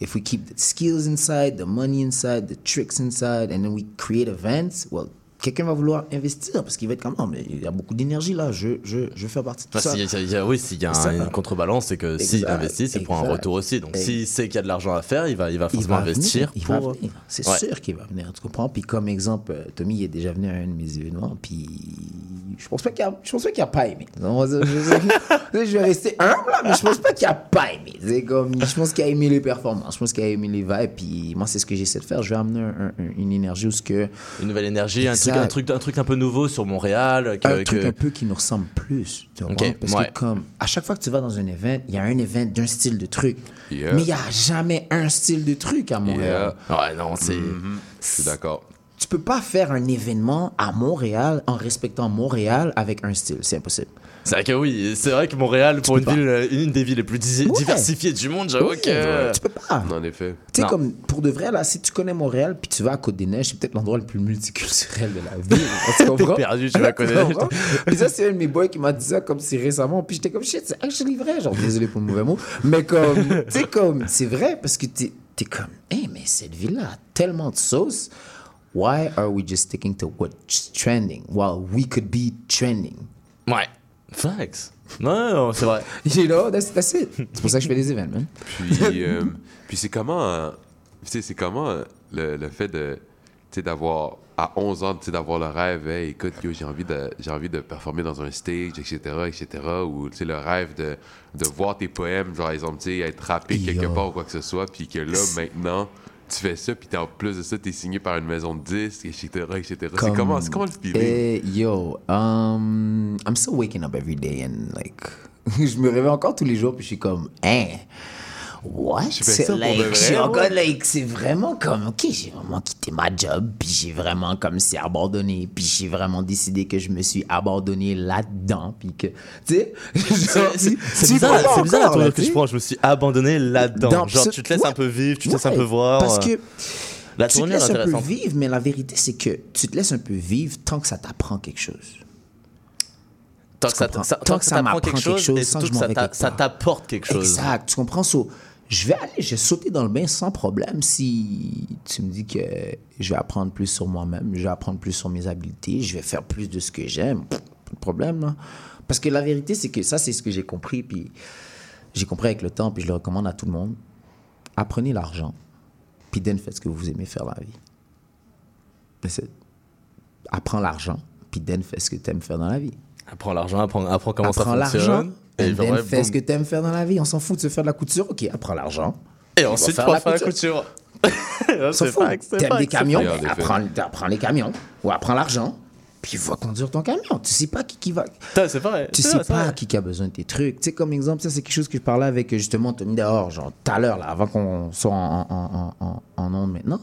If we keep the skills inside, the money inside, the tricks inside, and then we create events, well, quelqu'un va vouloir investir parce qu'il va être comme, non, mais il y a beaucoup d'énergie là, je, je, je veux faire partie de tout Enfin, ça. il oui, s'il y a un- une contrebalance, c'est que s'il investit, c'est pour un retour aussi. Donc, s'il sait qu'il y a de l'argent à faire, il va, il va il forcément va investir. venir, il va venir. C'est Ouais. sûr qu'il va venir, tu comprends? Puis comme exemple, euh, Tommy il est déjà venu à un de mes événements, puis je pense pas qu'il a, je pense pas qu'il a pas aimé. Je, je vais rester humble, là, mais je pense pas qu'il a pas aimé. C'est comme, je pense qu'il a aimé les performances, je pense qu'il a aimé les vibes, puis moi c'est ce que j'essaie de faire. Je vais amener un- un- une énergie où ce que Une nouvelle énergie, un truc, Un, truc, un truc un peu nouveau sur Montréal. Que, un truc que- un peu qui nous ressemble plus. Tu vois? Ok, Parce ouais. que comme à chaque fois que tu vas dans un event, il y a un event d'un style de truc. Yeah. Mais il n'y a jamais un style de truc à Montréal. Ouais, non, c'est. Je suis d'accord. Tu peux pas faire un événement à Montréal en respectant Montréal avec un style. C'est impossible. C'est vrai que oui, c'est vrai que Montréal, pour une, pas. ville, euh, une des villes les plus di- Ouais. diversifiées du monde, j'avoue que. Tu peux pas. En effet. Tu sais, comme pour de vrai, là, si tu connais Montréal puis tu vas à Côte-des-Neiges, c'est peut-être l'endroit le plus multiculturel de la ville. Tu comprends? perdu, tu vas à Côte-des-Neiges. Puis ça, c'est un de mes boys qui m'a dit ça comme si récemment. Puis j'étais comme shit, c'est actually vrai. Genre, désolé pour le mauvais mot. Mais comme, tu sais, comme, c'est vrai parce que t'es es comme, hey, mais cette ville-là a tellement de sauce. Why are we just sticking to what's trending while we could be trending? Ouais. Facts. Non, c'est vrai. You know, that's, that's it. C'est pour ça que je fais des événements. Puis, euh, puis c'est comment, euh, tu sais, c'est comment euh, le, le fait de, tu sais, d'avoir à 11 ans, tu sais, d'avoir le rêve, hey, écoute, yo, j'ai envie de, j'ai envie de performer dans un stage, etc., etc., ou tu sais, le rêve de, de voir tes poèmes, genre, exemple, tu sais, être rappé quelque part ou quoi que ce soit, puis que là, maintenant, tu fais ça, puis t'es- en plus de ça, t'es signé par une maison de disques, etc., etc. C'est comment, c'est comment le feeling? Eh, yo, um, I'm still waking up every day and like, je me réveille encore tous les jours puis je suis comme, hein, what? Je fais ça pour like, ouais. c'est vraiment comme, ok, j'ai vraiment quitté ma job puis j'ai vraiment comme c'est abandonné puis j'ai vraiment décidé que je me suis abandonné là-dedans puis que, tu sais, C'est c'est bizarre, c'est bizarre la que je prends. Je me suis abandonné là-dedans. Dans Genre, tu te laisses ouais. un peu vivre, tu te laisses un Ouais, peu voir. Parce euh, que la tu te laisses un peu vivre, mais la vérité, c'est que tu te laisses un peu vivre tant que ça t'apprend quelque chose. Tant que ça, Tant tant que ça ça m'apprend quelque quelque chose, et sans que que ça t'apporte quelque chose. Exact, tu comprends? So, je vais aller, je vais sauter dans le bain sans problème si tu me dis que je vais apprendre plus sur moi-même, je vais apprendre plus sur mes habiletés, je vais faire plus de ce que j'aime. Pas de problème, là. Parce que la vérité, c'est que ça, c'est ce que j'ai compris, puis j'ai compris avec le temps, puis je le recommande à tout le monde. Apprenez l'argent, puis then faites ce que vous aimez faire dans la vie. Apprends l'argent, puis then fais ce que tu aimes faire dans la vie. Apprends l'argent, apprends, apprends comment apprends ça l'argent, fonctionne. Ouais, fais ce que boum. tu aimes faire dans la vie. On s'en fout de se faire de la couture. Ok, apprends l'argent. Et ensuite, tu faire vas faire la couture. s'en fout. T'aimes c'est camions, apprends, apprends les camions. Ou apprends l'argent. Puis va conduire ton camion. Tu sais pas qui, qui va. C'est vrai. Tu sais vrai, pas qui, qui a besoin de tes trucs. Tu sais, comme exemple, ça, c'est quelque chose que je parlais avec euh, justement Tommy dehors, genre tout à l'heure, là, avant qu'on soit en, en, en, en, en onde maintenant.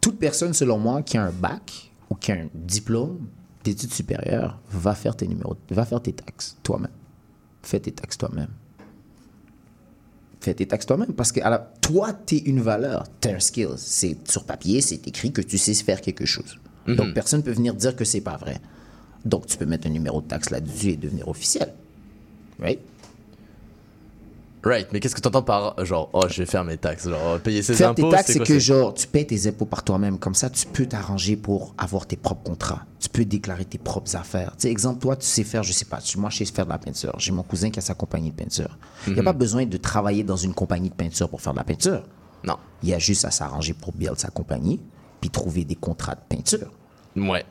Toute personne, selon moi, qui a un bac ou qui a un diplôme d'études supérieures, va faire tes numéros, va faire tes taxes toi-même. Fais tes taxes toi-même. Fais tes taxes toi-même parce que la- toi, tu es une valeur, tu un skill. C'est sur papier, c'est écrit que tu sais faire quelque chose. Donc, personne ne peut venir dire que c'est pas vrai. Donc, tu peux mettre un numéro de taxe là-dessus et devenir officiel. Right? Right, mais qu'est-ce que tu entends par genre, oh, je vais faire mes taxes, genre, euh, payer ses Faire impôts tes taxes, c'est que genre, tu payes tes impôts par toi-même. Comme ça, tu peux t'arranger pour avoir tes propres contrats. Tu peux déclarer tes propres affaires. Tu sais, exemple, toi, tu sais faire, je sais pas, moi, je sais faire de la peinture. J'ai mon cousin qui a sa compagnie de peinture. Il n'y a Mhm. pas besoin de travailler dans une compagnie de peinture pour faire de la peinture. Non. Il y a juste à s'arranger pour build sa compagnie, puis trouver des contrats de peinture. Ouais.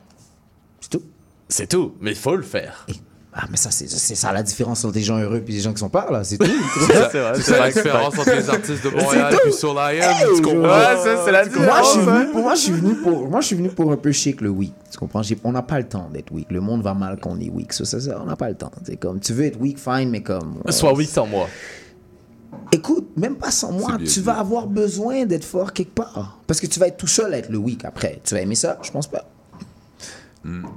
C'est tout. C'est tout, mais il faut le faire. Et- ah, mais ça, c'est c'est ça la différence entre les gens heureux et les gens qui sont pas là. C'est tout. c'est la différence entre les artistes de Montréal puis sur l'IM, Hey, tu comprends? Ouais, ça, c'est la moi, je suis différence, venu pour, moi, je suis venu pour, moi, je suis venu pour un peu chic le week. Tu comprends? J'ai- on n'a pas le temps d'être weak. Le monde va mal quand on est weak. Ça, ça, ça, on n'a pas le temps. C'est comme, tu veux être weak, fine, mais comme. euh, Sois oui sans moi. Écoute, même pas sans moi, tu dit. vas avoir besoin d'être fort quelque part. Parce que tu vas être tout seul à être le weak après. Tu vas aimer ça? Je pense pas.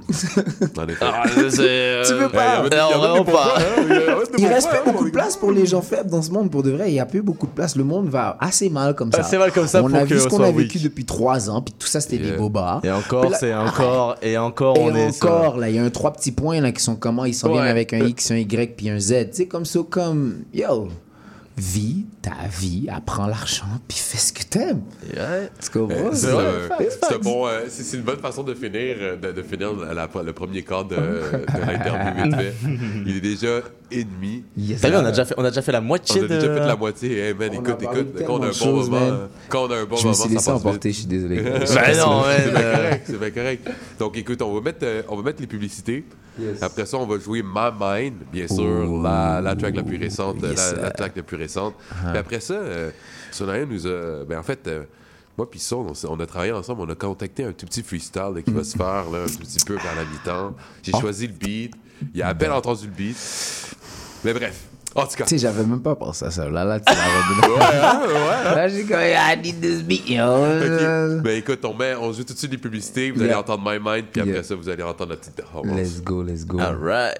Effet. Ah, c'est. Tu veux pas? A Non, des pas. hein, il pourquoi, reste pas hein, beaucoup de place pour les gens faibles dans ce monde, pour de vrai. Il n'y a plus beaucoup de place. Le monde va assez mal comme ça. Assez mal comme ça On pour a vu ce on qu'on a vécu depuis trois ans, puis tout ça, c'était des bobas. Et encore, c'est encore, et encore, Et on est. sur- encore, là, il y a un trois petits points là qui sont comment ils s'en Ouais. viennent avec un X, un Y puis un Z. Tu sais, comme ça, comme yo, vis ta vie, apprends l'argent puis fais ce que t'aimes. Ouais. Tu comprends? Euh, C'est euh, un bon, euh, c'est c'est une bonne façon de finir, euh, de, de finir la- la- le premier quart de, de l'interview vite fait. Il est déjà ennemi. Yes, T'as vu, on a déjà fait, on a déjà fait la On moitié a de. déjà fait la moitié. Hey man, On a écoute, écoute, quand on a un bon moment, man. quand on a un bon Je me moment, suis ça laissé passe emporter, vite. je suis désolé. Ben non, C'est bien correct, c'est bien correct. Donc écoute, on va mettre, euh, on va mettre les publicités. Après ça, on va jouer My Mind, bien sûr, la, la track la plus récente, Yes, la, track la plus récente. Puis après ça, euh, nous a, ben en fait, euh, moi puis Son, on, a travaillé ensemble, on a contacté un tout petit freestyle là, qui va se faire là, un tout petit peu vers la mi-temps. J'ai Oh. choisi le beat, il a à peine entendu le beat. Mais bref, en tout cas. Tu sais, j'avais même pas pensé à ça. Là, là, tu l'as redonné. Là, j'ai comme, I need this beat, yo. Ok. Ben écoute, on, met, on joue tout de suite les publicités, vous allez entendre My Mind, puis après Yeah. ça, vous allez entendre la petite performance. Let's go, let's go. Alright.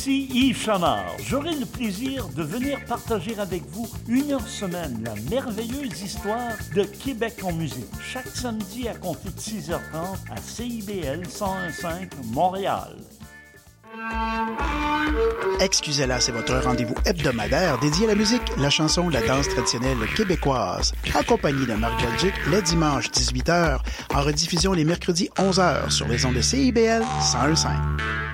Ici Yves Chamard. J'aurai le plaisir de venir partager avec vous une heure semaine la merveilleuse histoire de Québec en musique. Chaque samedi à compter de 6h30 à CIBL 101.5 Montréal. Excusez-la, c'est votre rendez-vous hebdomadaire dédié à la musique, la chanson, la danse traditionnelle québécoise. Accompagné de Marc Belgique les dimanches 18h, en rediffusion les mercredis 11h sur les ondes de CIBL 101.5.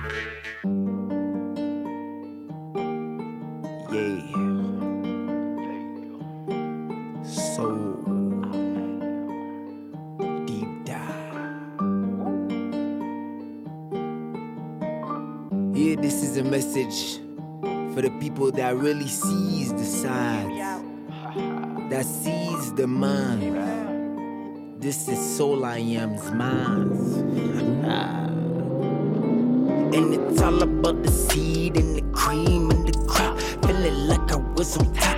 This is a message for the people that really sees the signs, that sees the mind. This is Soul I Am's minds. And it's all about the seed and the cream and the crop. Feeling like I was on top.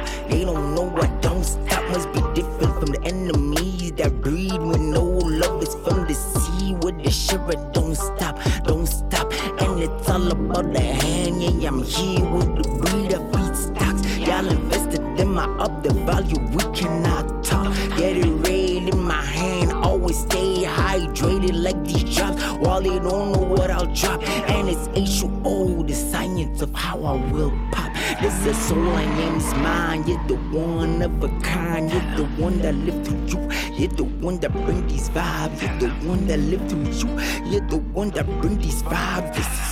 You're the one of a kind. You're the one that lived through you. You're the one that bring these vibes. You're the one that lived through you. You're the one that bring these vibes. This is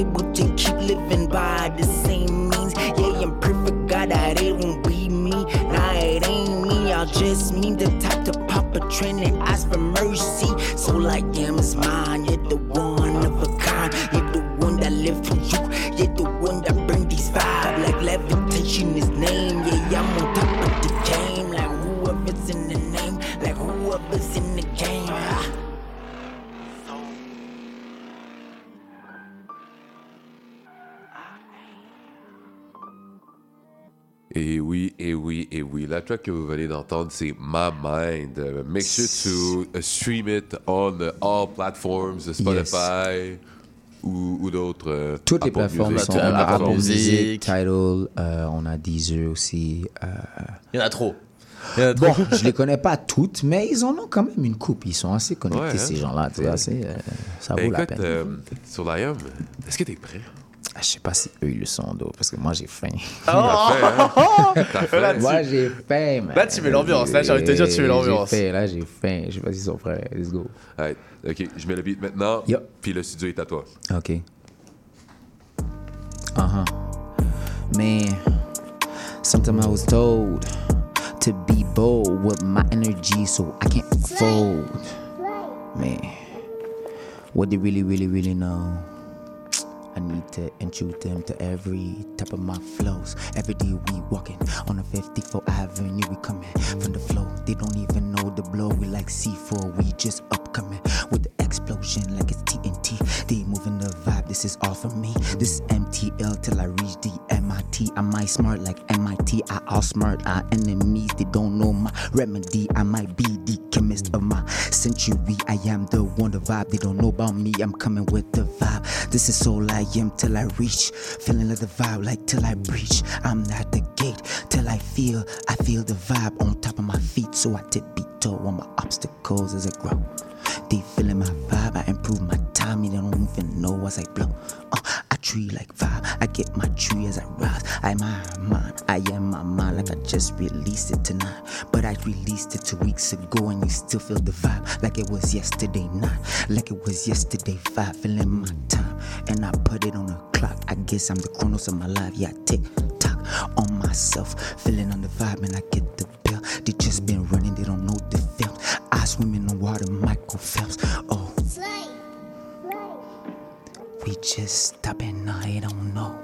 able to keep living by the same means. Yeah, I'm perfect, God, that it won't be me. Nah, it ain't me. I'll just mean the type to pop a trend and La track que vous venez d'entendre, c'est My Mind. Make sure to uh, stream it on uh, all platforms, uh, Spotify ou, ou d'autres. euh, Toutes les Apple plateformes Music. sont Apple, Apple Music, Tidal, euh, on a Deezer aussi. euh, Il y en a trop. Bon, je les connais pas toutes, mais ils en ont quand même une coupe. Ils sont assez connectés, Ouais, hein. ces gens-là. tu euh, ça Ben, vaut la écoute, peine. euh, sur l'IAM, est-ce que t'es prêt? Je sais pas si eux, ils le sont, d'eau, parce que moi, j'ai faim. Hein? Faim. Là-dessus. Moi, j'ai faim, man. Là, tu mets l'ambiance. Là, j'ai envie de te dire, tu mets l'ambiance. J'ai faim, là, j'ai faim. Je sais pas s'ils sont prêts. Let's go. Ouais, ok, je mets le beat maintenant, Yo. puis le studio est à toi. OK. Uh-huh. Man, sometimes I was told to be bold with my energy so I can't fold. Man, what they really, really, really know. Need to introduce them to every type of my flows. Every day we walking on the 54th Avenue, we coming from the flow. They don't even know the blow. We like C4, we just upcoming with the explosion like it's TNT. This is all for me. This is MTL till I reach the MIT. I might smart like MIT. I outsmart our enemies. They don't know my remedy. I might be the chemist of my century. I am the one, the vibe. They don't know about me. I'm coming with the vibe. This is all I am till I reach. Feeling like the vibe, like till I breach. I'm at the gate till I feel. I feel the vibe on top of my feet. So I tippy toe on my obstacles as I grow. They feeling my vibe. I improve my timing. They don't even know as I blow. Uh, I tree like vibe. I get my tree as I rise. I my mind. I am my mind like I just released it tonight. But I released it two weeks ago and you still feel the vibe like it was yesterday night. Like it was yesterday vibe. Feeling my time. And I put it on the clock. I guess I'm the chronos of my life. Yeah, tick tock on myself. Feeling on the vibe and I get the bill. They just been running. Swim in the water, Michael Phelps. Oh. We just stop and I don't know.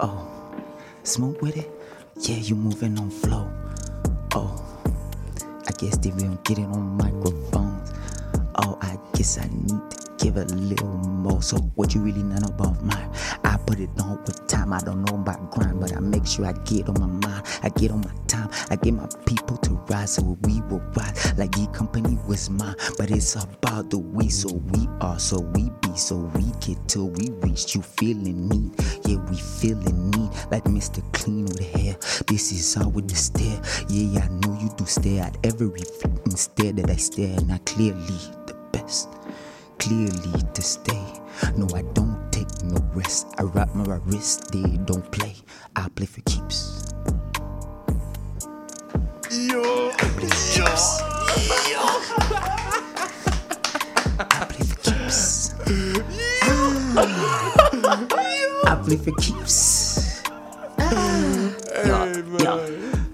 Oh, smooth with it? Yeah, you moving on flow. Oh, I guess they don't get it on microphones. Oh, I guess I need to give a little more. So, what you really know about mine? I put it on with time. I don't know about grind, but I make sure I get on my mind. I get on my time. I get my people to rise, so we will rise. Like the company was mine, but it's about the we. So we are, so we be, so we get till we reach. You feeling need, yeah, we feeling need. Like Mr. Clean with hair. This is how the stare. Yeah, I know you do stare at every flipping stare that I stare, and I clearly best. Clearly to stay. No, I don't take no rest. I wrap my wrist, they don't play. I play for keeps. Yo! I play for keeps. I play for keeps. I play for keeps. Yo, ah. yo.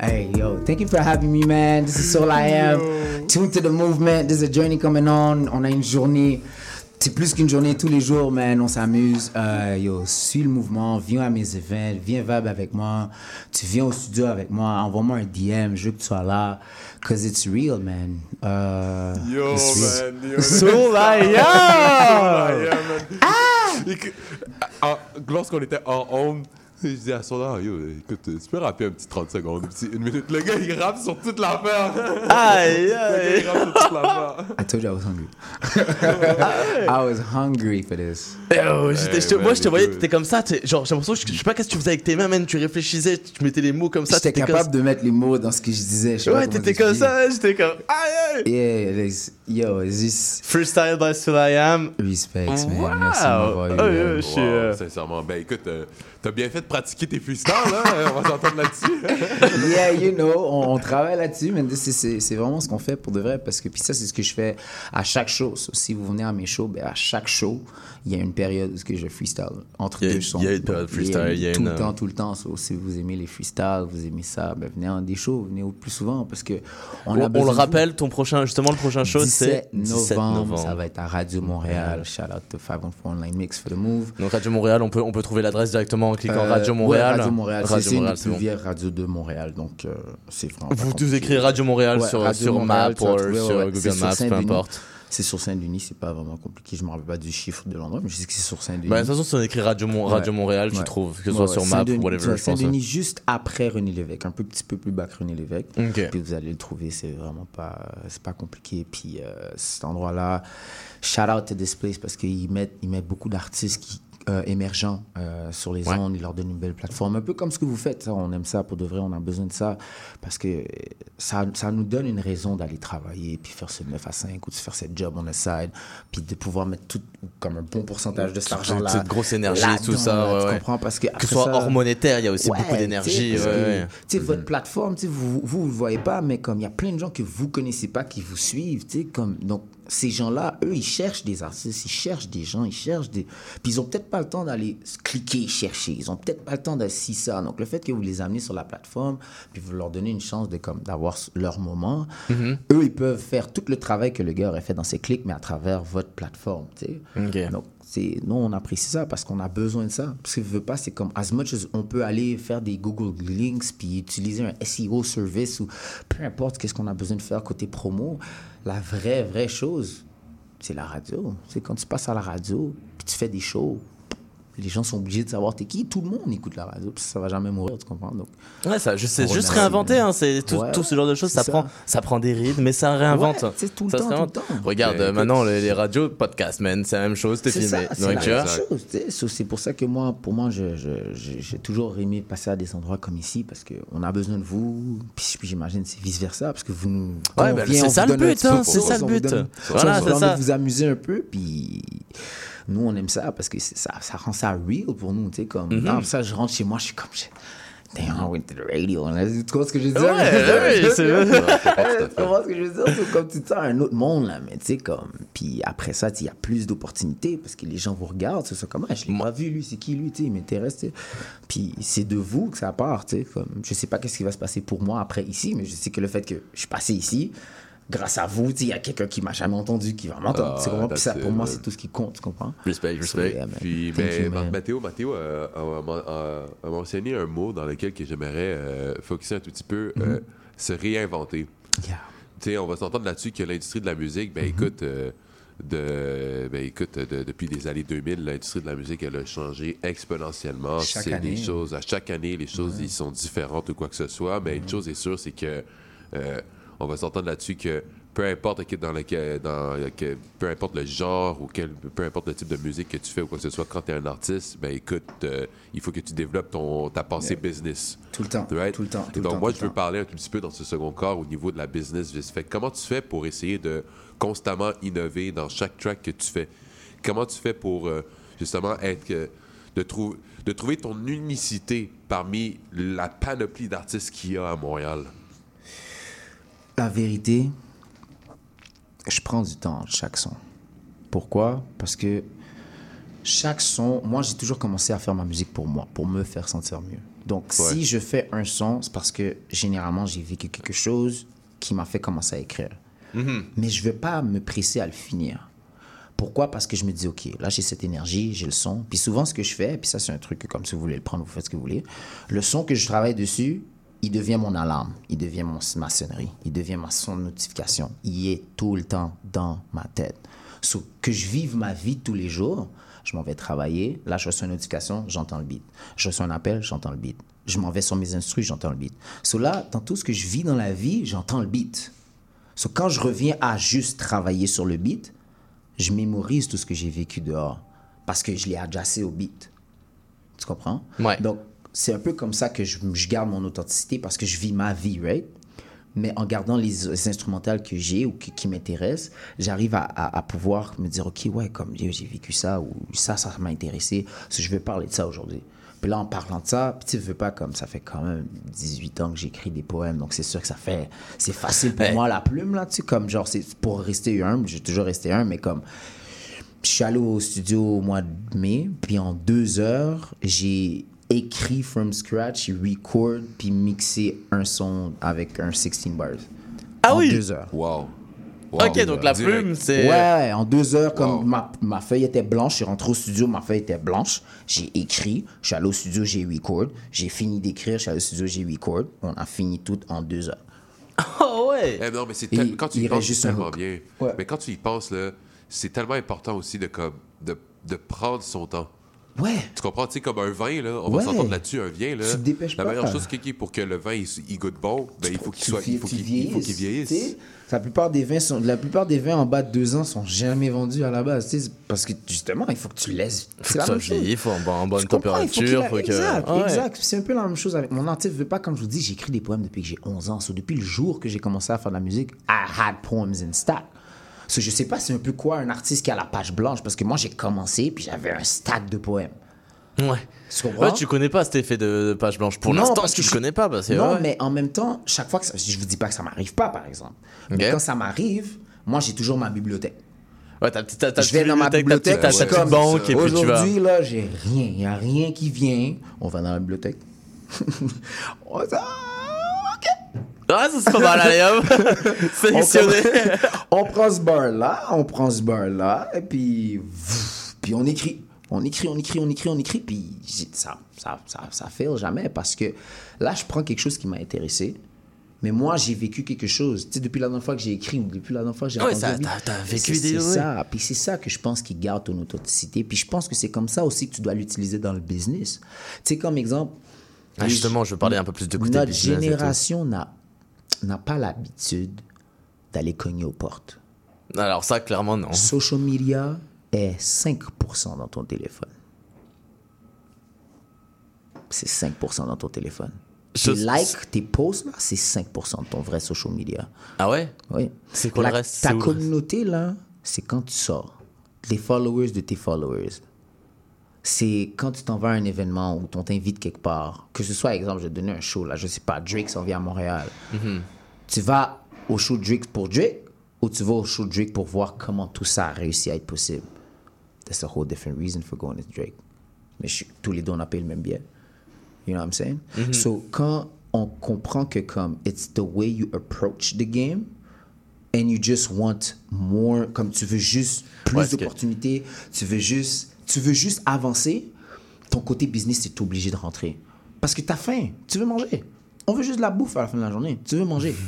Hey, yo, thank you for having me, man. This is all I am. Tune to the movement. There's a journey coming on. On a une journée. C'est plus qu'une journée tous les jours, man. On s'amuse. Euh, yo, suis le mouvement. Viens à mes events. Viens vibe avec moi. Tu viens au studio avec moi. Envoie-moi un DM. Je veux que tu sois là. Cause it's real, man. Euh, Yo, it's real. man. Yo, So man. Et que- ah, Lorsqu'on était en home, Je dis à son art, yo, écoute, tu peux rapper un petit 30 secondes, petit une minute. Le gars, il rappe sur toute l'affaire. Aïe, Le gars, il rappe sur toute l'affaire. I told you I was hungry. I was hungry for this. Eh, oh, j'étais- moi, je te voyais, t'étais comme ça. Genre, j'ai l'impression que je, je sais pas qu'est-ce que tu faisais avec tes mains, man. Tu réfléchissais, tu mettais les mots comme ça. J'étais t'étais capable comme... de mettre les mots dans ce que je disais. je sais pas Ouais, t'étais comme ça, j'étais comme. Aïe, aïe. Yeah, this- yo, this Freestyle by Still I Am. respect, man. Wow. Merci de m'avoir eu. Oh, yeah, je suis, Wow, Sincèrement, ben écoute, euh, t'as bien fait de pratiquer tes freestyles, là. On va s'entendre là-dessus. yeah, you know, on, travaille là-dessus, mais c'est- vraiment ce qu'on fait pour de vrai, parce que puis ça, c'est ce que je fais à chaque show. Si vous venez à mes shows, ben, à chaque show, il y a une période où je freestyle entre a- deux sons. il y a une période freestyle, il y a tout une, le temps, euh, tout le temps. So, si vous aimez les freestyles, vous aimez ça, ben, venez à des shows, venez au plus souvent, parce que on, le rappelle, ton prochain, justement, le prochain show, 17 c'est 17 novembre. Ça va être à Radio Montréal. Shout out to 514 Online Mix for the Move. Donc Radio Montréal, on peut, on peut trouver l'adresse directement en cliquant Euh, Radio ouais, Montréal. Radio Montréal. C'est- Radio c'est une bon. radios de Montréal, donc euh, c'est vraiment. Vous devez écrire Radio Montréal Ouais, sur, Radio sur Montréal, Map ou sur. Google Maps, peu importe. C'est sur Saint-Denis, c'est pas vraiment compliqué. Je me rappelle pas du chiffre de l'endroit, mais je sais que c'est sur Saint-Denis. Bah, de toute façon, on écrit Radio, Radio Ouais. Montréal, tu Ouais. trouves, que ce soit sur Map Saint-Denis- ou whatever, pense. hein. Saint-Denis, juste après René Lévesque, un peu, petit peu plus bas que René Lévesque. Ok. Puis vous allez le trouver, c'est vraiment pas, c'est pas compliqué. Puis euh, cet endroit-là, shout out to this place parce qu'ils mettent, ils mettent beaucoup d'artistes qui euh, émergents euh, sur les Ouais. ondes, ils leur donnent une belle plateforme, un peu comme ce que vous faites. ça, on aime ça pour de vrai, on a besoin de ça parce que ça, ça nous donne une raison d'aller travailler, puis faire ce 9 à 5 ou de faire cette job on the side, puis de pouvoir mettre tout comme un bon pourcentage de cet argent-là. cette grosse énergie, tout ça, là, ouais, tu ouais. comprends? Parce que, Que ce soit ça- hors monétaire, il y a aussi beaucoup d'énergie. tu sais, votre plateforme, tu sais, vous, vous, vous le voyez pas, mais comme il y a plein de gens que vous connaissez pas qui vous suivent, tu sais, comme, donc, ces gens-là, eux, ils cherchent des artistes, ils cherchent des gens, ils cherchent des. Puis ils ont peut-être pas le temps d'aller cliquer, chercher. Ils ont peut-être pas le temps si ça. Donc le fait que vous les amenez sur la plateforme, puis vous leur donnez une chance de comme d'avoir leur moment, Mhm. eux, ils peuvent faire tout le travail que le gars aurait fait dans ses clics, mais à travers votre plateforme, tu sais. Ok. Donc c'est nous on apprécie ça parce qu'on a besoin de ça. Parce que je veux pas c'est comme as much as on peut aller faire des Google links puis utiliser un SEO service ou peu importe qu'est-ce qu'on a besoin de faire côté promo la vraie vraie chose c'est la radio. C'est quand tu passes à la radio puis tu fais des shows les gens sont obligés de savoir t'es qui? Tout le monde écoute la radio puis ça va jamais mourir tu comprends donc Ouais, ça, je sais, on juste réinventer, hein, c'est tout, Ouais, tout ce genre de choses, c'est ça, ça. prend, ça prend des rides, mais ça réinvente. Ouais, c'est tout le Ça temps, se tout le réinvente. temps. Regarde, euh, maintenant, les, les radios, podcast, man, c'est la même chose, t'es C'est filmé. ça, c'est la même chose. C'est pour ça que moi, pour moi, j'ai toujours aimé passer à des endroits comme ici parce qu'on a besoin de vous. Puis, j'imagine c'est vice versa parce que vous nous. Ouais, on vient, c'est on ça vous le but, hein, c'est ça on le but. Voilà, on c'est ça. vous amuser un peu. Puis nous, on aime ça parce que ça, ça rend ça real pour nous. Tu sais, comme. Mhm. non, ça, je rentre chez moi, je suis comme. je- Damn, I went to the radio. Tu comprends ce que je veux dire? Ouais, ouais, c'est vrai. Tu comprends ce que je veux dire? C'est comme tu te sens un autre monde, là. Mais tu sais, comme. Puis après ça, il y a plus d'opportunités parce que les gens vous regardent. C'est comme, ah, je l'ai pas vu, lui, c'est qui, lui, tu sais, il m'intéresse, tu sais. Puis c'est de vous que ça part, tu sais. Comme, je sais pas qu'est-ce qui va se passer pour moi après ici, mais je sais que le fait que je suis passé ici, grâce à vous, il y a quelqu'un qui m'a jamais entendu qui va m'entendre. Ah, c'est vraiment, ça, that's pour moi, c'est tout ce qui compte, tu comprends? Respect, respect. Man. Puis, Thank mais. Mathéo, Mathéo euh, a, mentionné un mot dans lequel que j'aimerais euh, focuser un tout petit peu, euh, se réinventer. Mm-hmm. Yeah. Tu sais, on va s'entendre là-dessus que l'industrie de la musique, ben Mm-hmm. écoute, euh, de, ben écoute, de- depuis les années 2000, l'industrie de la musique, elle a changé exponentiellement. C'est des choses, à chaque année, les choses, ils sont différentes ou quoi que ce soit. Mais Mm-hmm. une chose est sûre, c'est que euh, on va s'entendre là-dessus que peu importe dans lequel, dans peu importe le genre ou quel, peu importe le type de musique que tu fais ou quoi que ce soit, quand tu es un artiste, ben écoute, euh, il faut que tu développes ton, ta pensée business. Tout le temps. Right? Tout le temps. Le donc, temps, moi, je veux temps. parler un tout petit peu dans ce second corps au niveau de la business. Fait comment tu fais pour essayer de constamment innover dans chaque track que tu fais? Comment tu fais pour euh, justement être. euh, de, trou- de trouver ton unicité parmi la panoplie d'artistes qu'il y a à Montréal? La vérité, je prends du temps entre chaque son. Pourquoi? Parce que chaque son, moi j'ai toujours commencé à faire ma musique pour moi, pour me faire sentir mieux. Donc Ouais. si je fais un son, c'est parce que généralement j'ai vécu quelque chose qui m'a fait commencer à écrire. Mais je ne veux pas me presser à le finir. Pourquoi? Parce que je me dis, OK, là, j'ai cette énergie, j'ai le son. Puis souvent, ce que je fais, puis ça, c'est un truc que, comme si vous voulez le prendre, vous faites ce que vous voulez. Le son que je travaille dessus, il devient mon alarme, il devient mon, ma sonnerie, il devient ma son de notification. Il est tout le temps dans ma tête. So, que je vive ma vie tous les jours, je m'en vais travailler, là je reçois une notification, j'entends le beat. Je reçois un appel, j'entends le beat. Je m'en vais sur mes instrus, j'entends le beat. So là, dans tout ce que je vis dans la vie, j'entends le beat. So quand je reviens à juste travailler sur le beat, je mémorise tout ce que j'ai vécu dehors parce que je l'ai adjacé au beat. Tu comprends? Ouais. Donc, c'est un peu comme ça que je, je garde mon authenticité parce que je vis ma vie, right? Mais en gardant les, les instrumentales que j'ai ou qui, qui m'intéressent, j'arrive à, à- à pouvoir me dire, OK, ouais, comme yo, j'ai vécu ça ou ça, ça m'a intéressé. So, je veux parler de ça aujourd'hui. Puis là, en parlant de ça, puis tu veux pas comme ça fait quand même 18 ans que j'écris des poèmes, donc c'est sûr que ça fait. C'est facile pour moi la plume, là, tu sais, comme genre, c'est pour rester humble, j'ai toujours resté humble, mais comme. Je suis allé au studio au mois de mai, puis en deux heures, j'ai écrit from scratch, record, puis mixé un son avec un 16 bars. Ah en oui? deux heures. Wow. Ok, donc la plume, c'est. Ouais, en deux heures, comme ma, ma feuille était blanche, je suis rentré au studio, ma feuille était blanche, j'ai écrit, je suis allé au studio, j'ai record, j'ai fini d'écrire, je suis allé au studio, j'ai record, on a fini tout en deux heures. Oh ouais! Eh non, mais c'est tel- quand tu y penses, juste c'est tellement bien. Ouais. Mais quand tu y penses, là, c'est tellement important aussi de, comme, de, de prendre son temps. Ouais. Tu comprends? Tu sais, comme un vin, là, on Ouais. va s'entendre là-dessus, un vin, là. Tu te dépêches la pas. meilleure chose qui qui- pour que le vin, il, il goûte bon, ben, il faut qu'il soit, il faut qu'il il faut qu'il vieillisses, vieillisse. La plupart des vins sont, la plupart des vins en bas de deux ans sont jamais vendus à la base, tu sais, parce que justement, il faut que tu laisses. Faut c'est que la ça même chose. vieillit, il faut en, en bonne Tu faut température. a- Faut que... Exact, Ouais. exact. C'est un peu la même chose avec mon artiste. Veut pas, comme je vous dis, j'écris des poèmes depuis que j'ai 11 ans. So, depuis le jour que j'ai commencé à faire de la musique, I had poems in stack. So, je sais pas c'est un peu quoi un artiste qui a la page blanche, parce que moi j'ai commencé puis j'avais un stack de poèmes. Ouais. Tu? Ouais, tu connais pas cet effet de, de page blanche. Pour l'instant, parce tu que le je- connais pas. Bah, c'est non, ouais. mais en même temps, chaque fois que ça, je vous dis pas que ça m'arrive pas, par exemple. Mais quand ça m'arrive, moi j'ai toujours ma bibliothèque. Ouais, ta petite, ta, ta je vais dans ma bibliothèque, ta petite, banque, et puis tu vas. Aujourd'hui, là, j'ai rien. Il n'y a rien qui vient. On va dans la bibliothèque. On va- Ah, ça c'est pas mal, allez hop! Sélectionné! on, prend ce bar-là, on prend ce bar-là, et puis, puis on écrit. On écrit, on écrit, on écrit, on écrit, puis ça, ça, ça, ça fail jamais parce que là, je prends quelque chose qui m'a intéressé, mais moi, j'ai vécu quelque chose. Tu sais, depuis la dernière fois que j'ai écrit ou depuis la dernière fois que j'ai Ouais, entendu t'as- vécu des- C'est ça. Puis c'est ça que je pense qui garde ton authenticité. Puis je pense que c'est comme ça aussi que tu dois l'utiliser dans le business. Tu sais, comme exemple. Ah, justement, je veux parler un peu plus de côté Notre business génération n'a n'a pas l'habitude d'aller cogner aux portes. Alors, ça, clairement, non. Social media est 5% dans ton téléphone. C'est 5% dans ton téléphone. Je- Tes likes, tes posts, là, c'est 5% de ton vrai social media. Ah ouais? Oui. C'est quoi La- le reste? Ta communauté, là, c'est quand tu sors. Les followers de tes followers. C'est quand tu t'en vas à un événement ou on t'invite quelque part. Que ce soit, exemple, je vais te donner un show, là, je sais pas, Drake s'en vient à Montréal. Mhm. Tu vas au show Drake pour Drake ou tu vas au show Drake pour voir comment tout ça a réussi à être possible? That's a whole different reason for going to Drake. Mais je tous les deux, on a payé le même billet. You know what I'm saying? Mhm. So, quand on comprend que comme it's the way you approach the game and you just want more, comme tu veux juste plus Ouais, c'est que- d'opportunités, tu veux juste, tu veux juste avancer, ton côté business est obligé de rentrer. Parce que t'as faim, tu veux manger. On veut juste de la bouffe à la fin de la journée. Tu veux manger.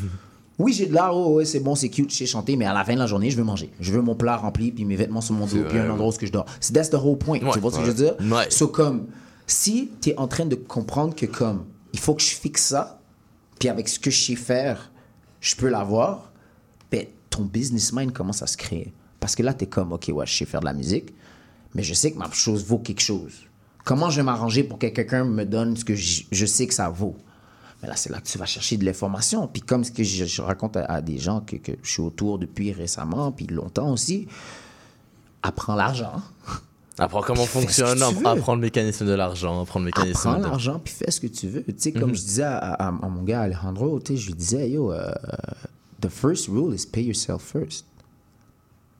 Oui, j'ai de l'art, oh, ouais, c'est bon, c'est cute, je sais chanter, mais à la fin de la journée, je veux manger. Je veux mon plat rempli, puis mes vêtements sur mon dos, C'est puis un endroit où je dors. C'est that's the whole point. Ouais, tu vois ce que je veux dire? Ouais. So, comme, si tu es en train de comprendre que, comme, il faut que je fixe ça, puis avec ce que je sais faire, je peux l'avoir, ben, ton business mind commence à se créer. Parce que là, tu es comme, OK, ouais, je sais faire de la musique, mais je sais que ma chose vaut quelque chose. Comment je vais m'arranger pour que quelqu'un me donne ce que je, sais que ça vaut? Mais là, c'est là que tu vas chercher de l'information. Puis comme ce que je, je raconte à, à des gens que, que je suis autour depuis récemment, puis longtemps aussi, apprends l'argent. Apprends comment que fonctionne, apprends le mécanisme de l'argent, apprends le mécanisme Apprends de... l'argent, puis fais ce que tu veux. Tu sais, comme Mhm. je disais à, à- à mon gars Alejandro, tu sais, je lui disais, yo, euh, the first rule is pay yourself first.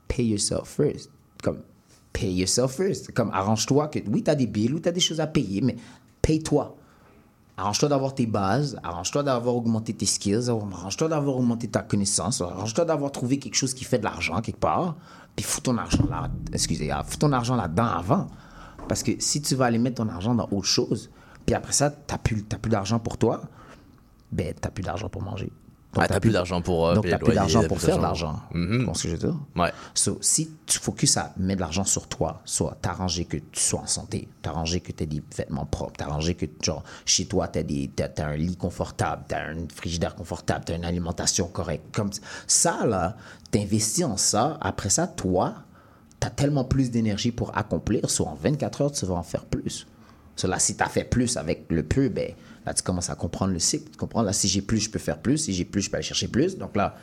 Pay yourself first. Comme, pay yourself first. Comme, arrange-toi que, oui, tu as des billes, oui, tu as des choses à payer, mais paye-toi. Arrange-toi d'avoir tes bases, arrange-toi d'avoir augmenté tes skills, arrange-toi d'avoir augmenté ta connaissance, arrange-toi d'avoir trouvé quelque chose qui fait de l'argent quelque part, puis fous ton argent là, excusez, ah, fous ton argent là-dedans avant. Parce que si tu vas aller mettre ton argent dans autre chose, puis après ça, t'as plus, t'as plus d'argent pour toi, ben t'as plus d'argent pour manger. Donc, Ouais, t'as plus d'argent pour, euh, donc t'as plus d'argent t'as pour faire de l'argent. Mhm. Tu comprends ce que je veux dire? Ouais. So, si tu focuses à mettre de l'argent sur toi, soit t'arranger que tu sois en santé, t'arranger que tu aies des vêtements propres, t'arranger que genre, chez toi, tu as, un lit confortable, tu as un frigidaire confortable, tu as une alimentation correcte. Comme ça, là, t'investis en ça. Après ça, toi, tu as tellement plus d'énergie pour accomplir. Soit en 24 heures, tu vas en faire plus. So, là, si tu as fait plus avec le peu, ben, là, tu commences à comprendre le cycle. Tu comprends? Là, si j'ai plus, je peux faire plus. Si j'ai plus, je peux aller chercher plus. Donc là,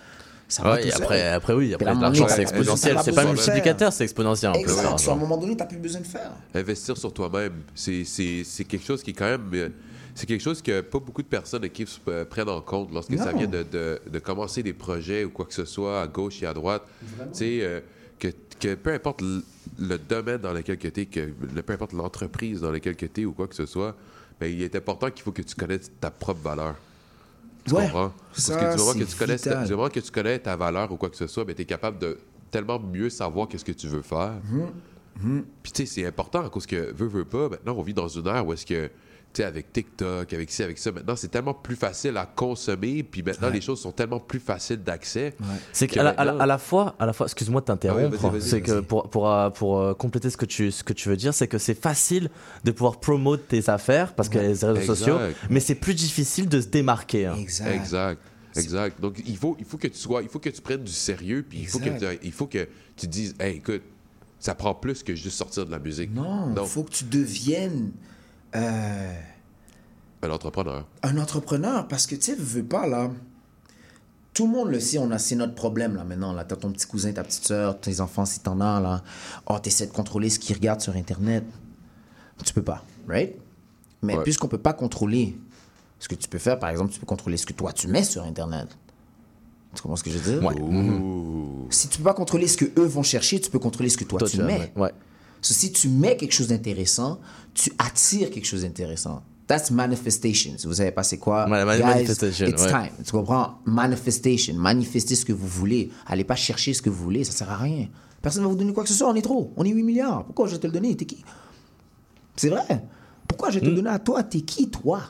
ça va Ouais, tout et seul. après, après, oui, après, un l'argent, c'est t'as- exponentiel. t'as C'est pas un multiplicateur, c'est exponentiel. en plus, Exact. So, à un moment donné, tu n'as plus besoin de faire. Investir sur toi-même, c'est- c'est c'est quelque chose qui est quand même. euh, C'est quelque chose que pas beaucoup de personnes qui euh, prennent en compte lorsque ça Non. vient de, de- de commencer des projets ou quoi que ce soit à gauche et à droite. Tu sais, euh, que, que peu importe l- le domaine dans lequel tu es, que le- peu importe l'entreprise dans laquelle tu es ou quoi que ce soit, ben, il est important qu'il faut que tu connaisses ta propre valeur. Tu Ouais, comprends? Parce ça, que du moment que, tu connais, moment que tu connais ta valeur ou quoi que ce soit, ben, tu es capable de tellement mieux savoir qu'est-ce que tu veux faire. Mhm. Puis tu sais, c'est important à cause que, veut, veut pas, maintenant on vit dans une ère où est-ce que, tu avec TikTok, avec ci, avec ça, maintenant c'est tellement plus facile à consommer, puis maintenant les choses sont tellement plus faciles d'accès. C'est que qu'à la, à la- maintenant- à la fois, à la fois, excuse-moi de t'interrompre, Ah vas-y, c'est que pour, pour, euh, pour euh, compléter ce que, tu, ce que tu veux dire, c'est que c'est facile de pouvoir promote tes affaires parce qu'il y a les réseaux Exact. sociaux, mais c'est plus difficile de se démarquer. hein. Exact. Exact. Donc, il faut, il faut que tu sois, il faut que tu prennes du sérieux, puis il faut, que Exact. tu, il faut que tu dises, hey, écoute, ça prend plus que juste sortir de la musique. Non, il faut que tu deviennes euh, Un entrepreneur. un entrepreneur parce que tu sais, veux pas là. Tout le monde le sait, on a, c'est notre problème là maintenant. Là, t'as ton petit cousin, ta petite soeur, tes enfants si t'en as là. Oh, t'essaies de contrôler ce qu'ils regardent sur Internet. Tu peux pas, right? Mais Ouais. puisqu'on peut pas contrôler ce que tu peux faire, par exemple, tu peux contrôler ce que toi tu mets sur Internet. Tu comprends ce que je veux dire? Ouais. Si tu peux pas contrôler ce que eux vont chercher, tu peux contrôler ce que toi, Toi, tu mets, ouais. So, si tu mets quelque chose d'intéressant, tu attires quelque chose d'intéressant. That's manifestation. Si vous savez pas c'est quoi, Ouais, ma- guys, manifestation, it's ouais. time. Tu comprends? Manifestation. Manifestez ce que vous voulez. Allez pas chercher ce que vous voulez, ça sert à rien. Personne va vous donner quoi que ce soit, on est trop. On est 8 milliards. Pourquoi je vais te le donner? T'es qui? C'est vrai. Pourquoi je vais te Hmm. le donner à toi? T'es qui, toi?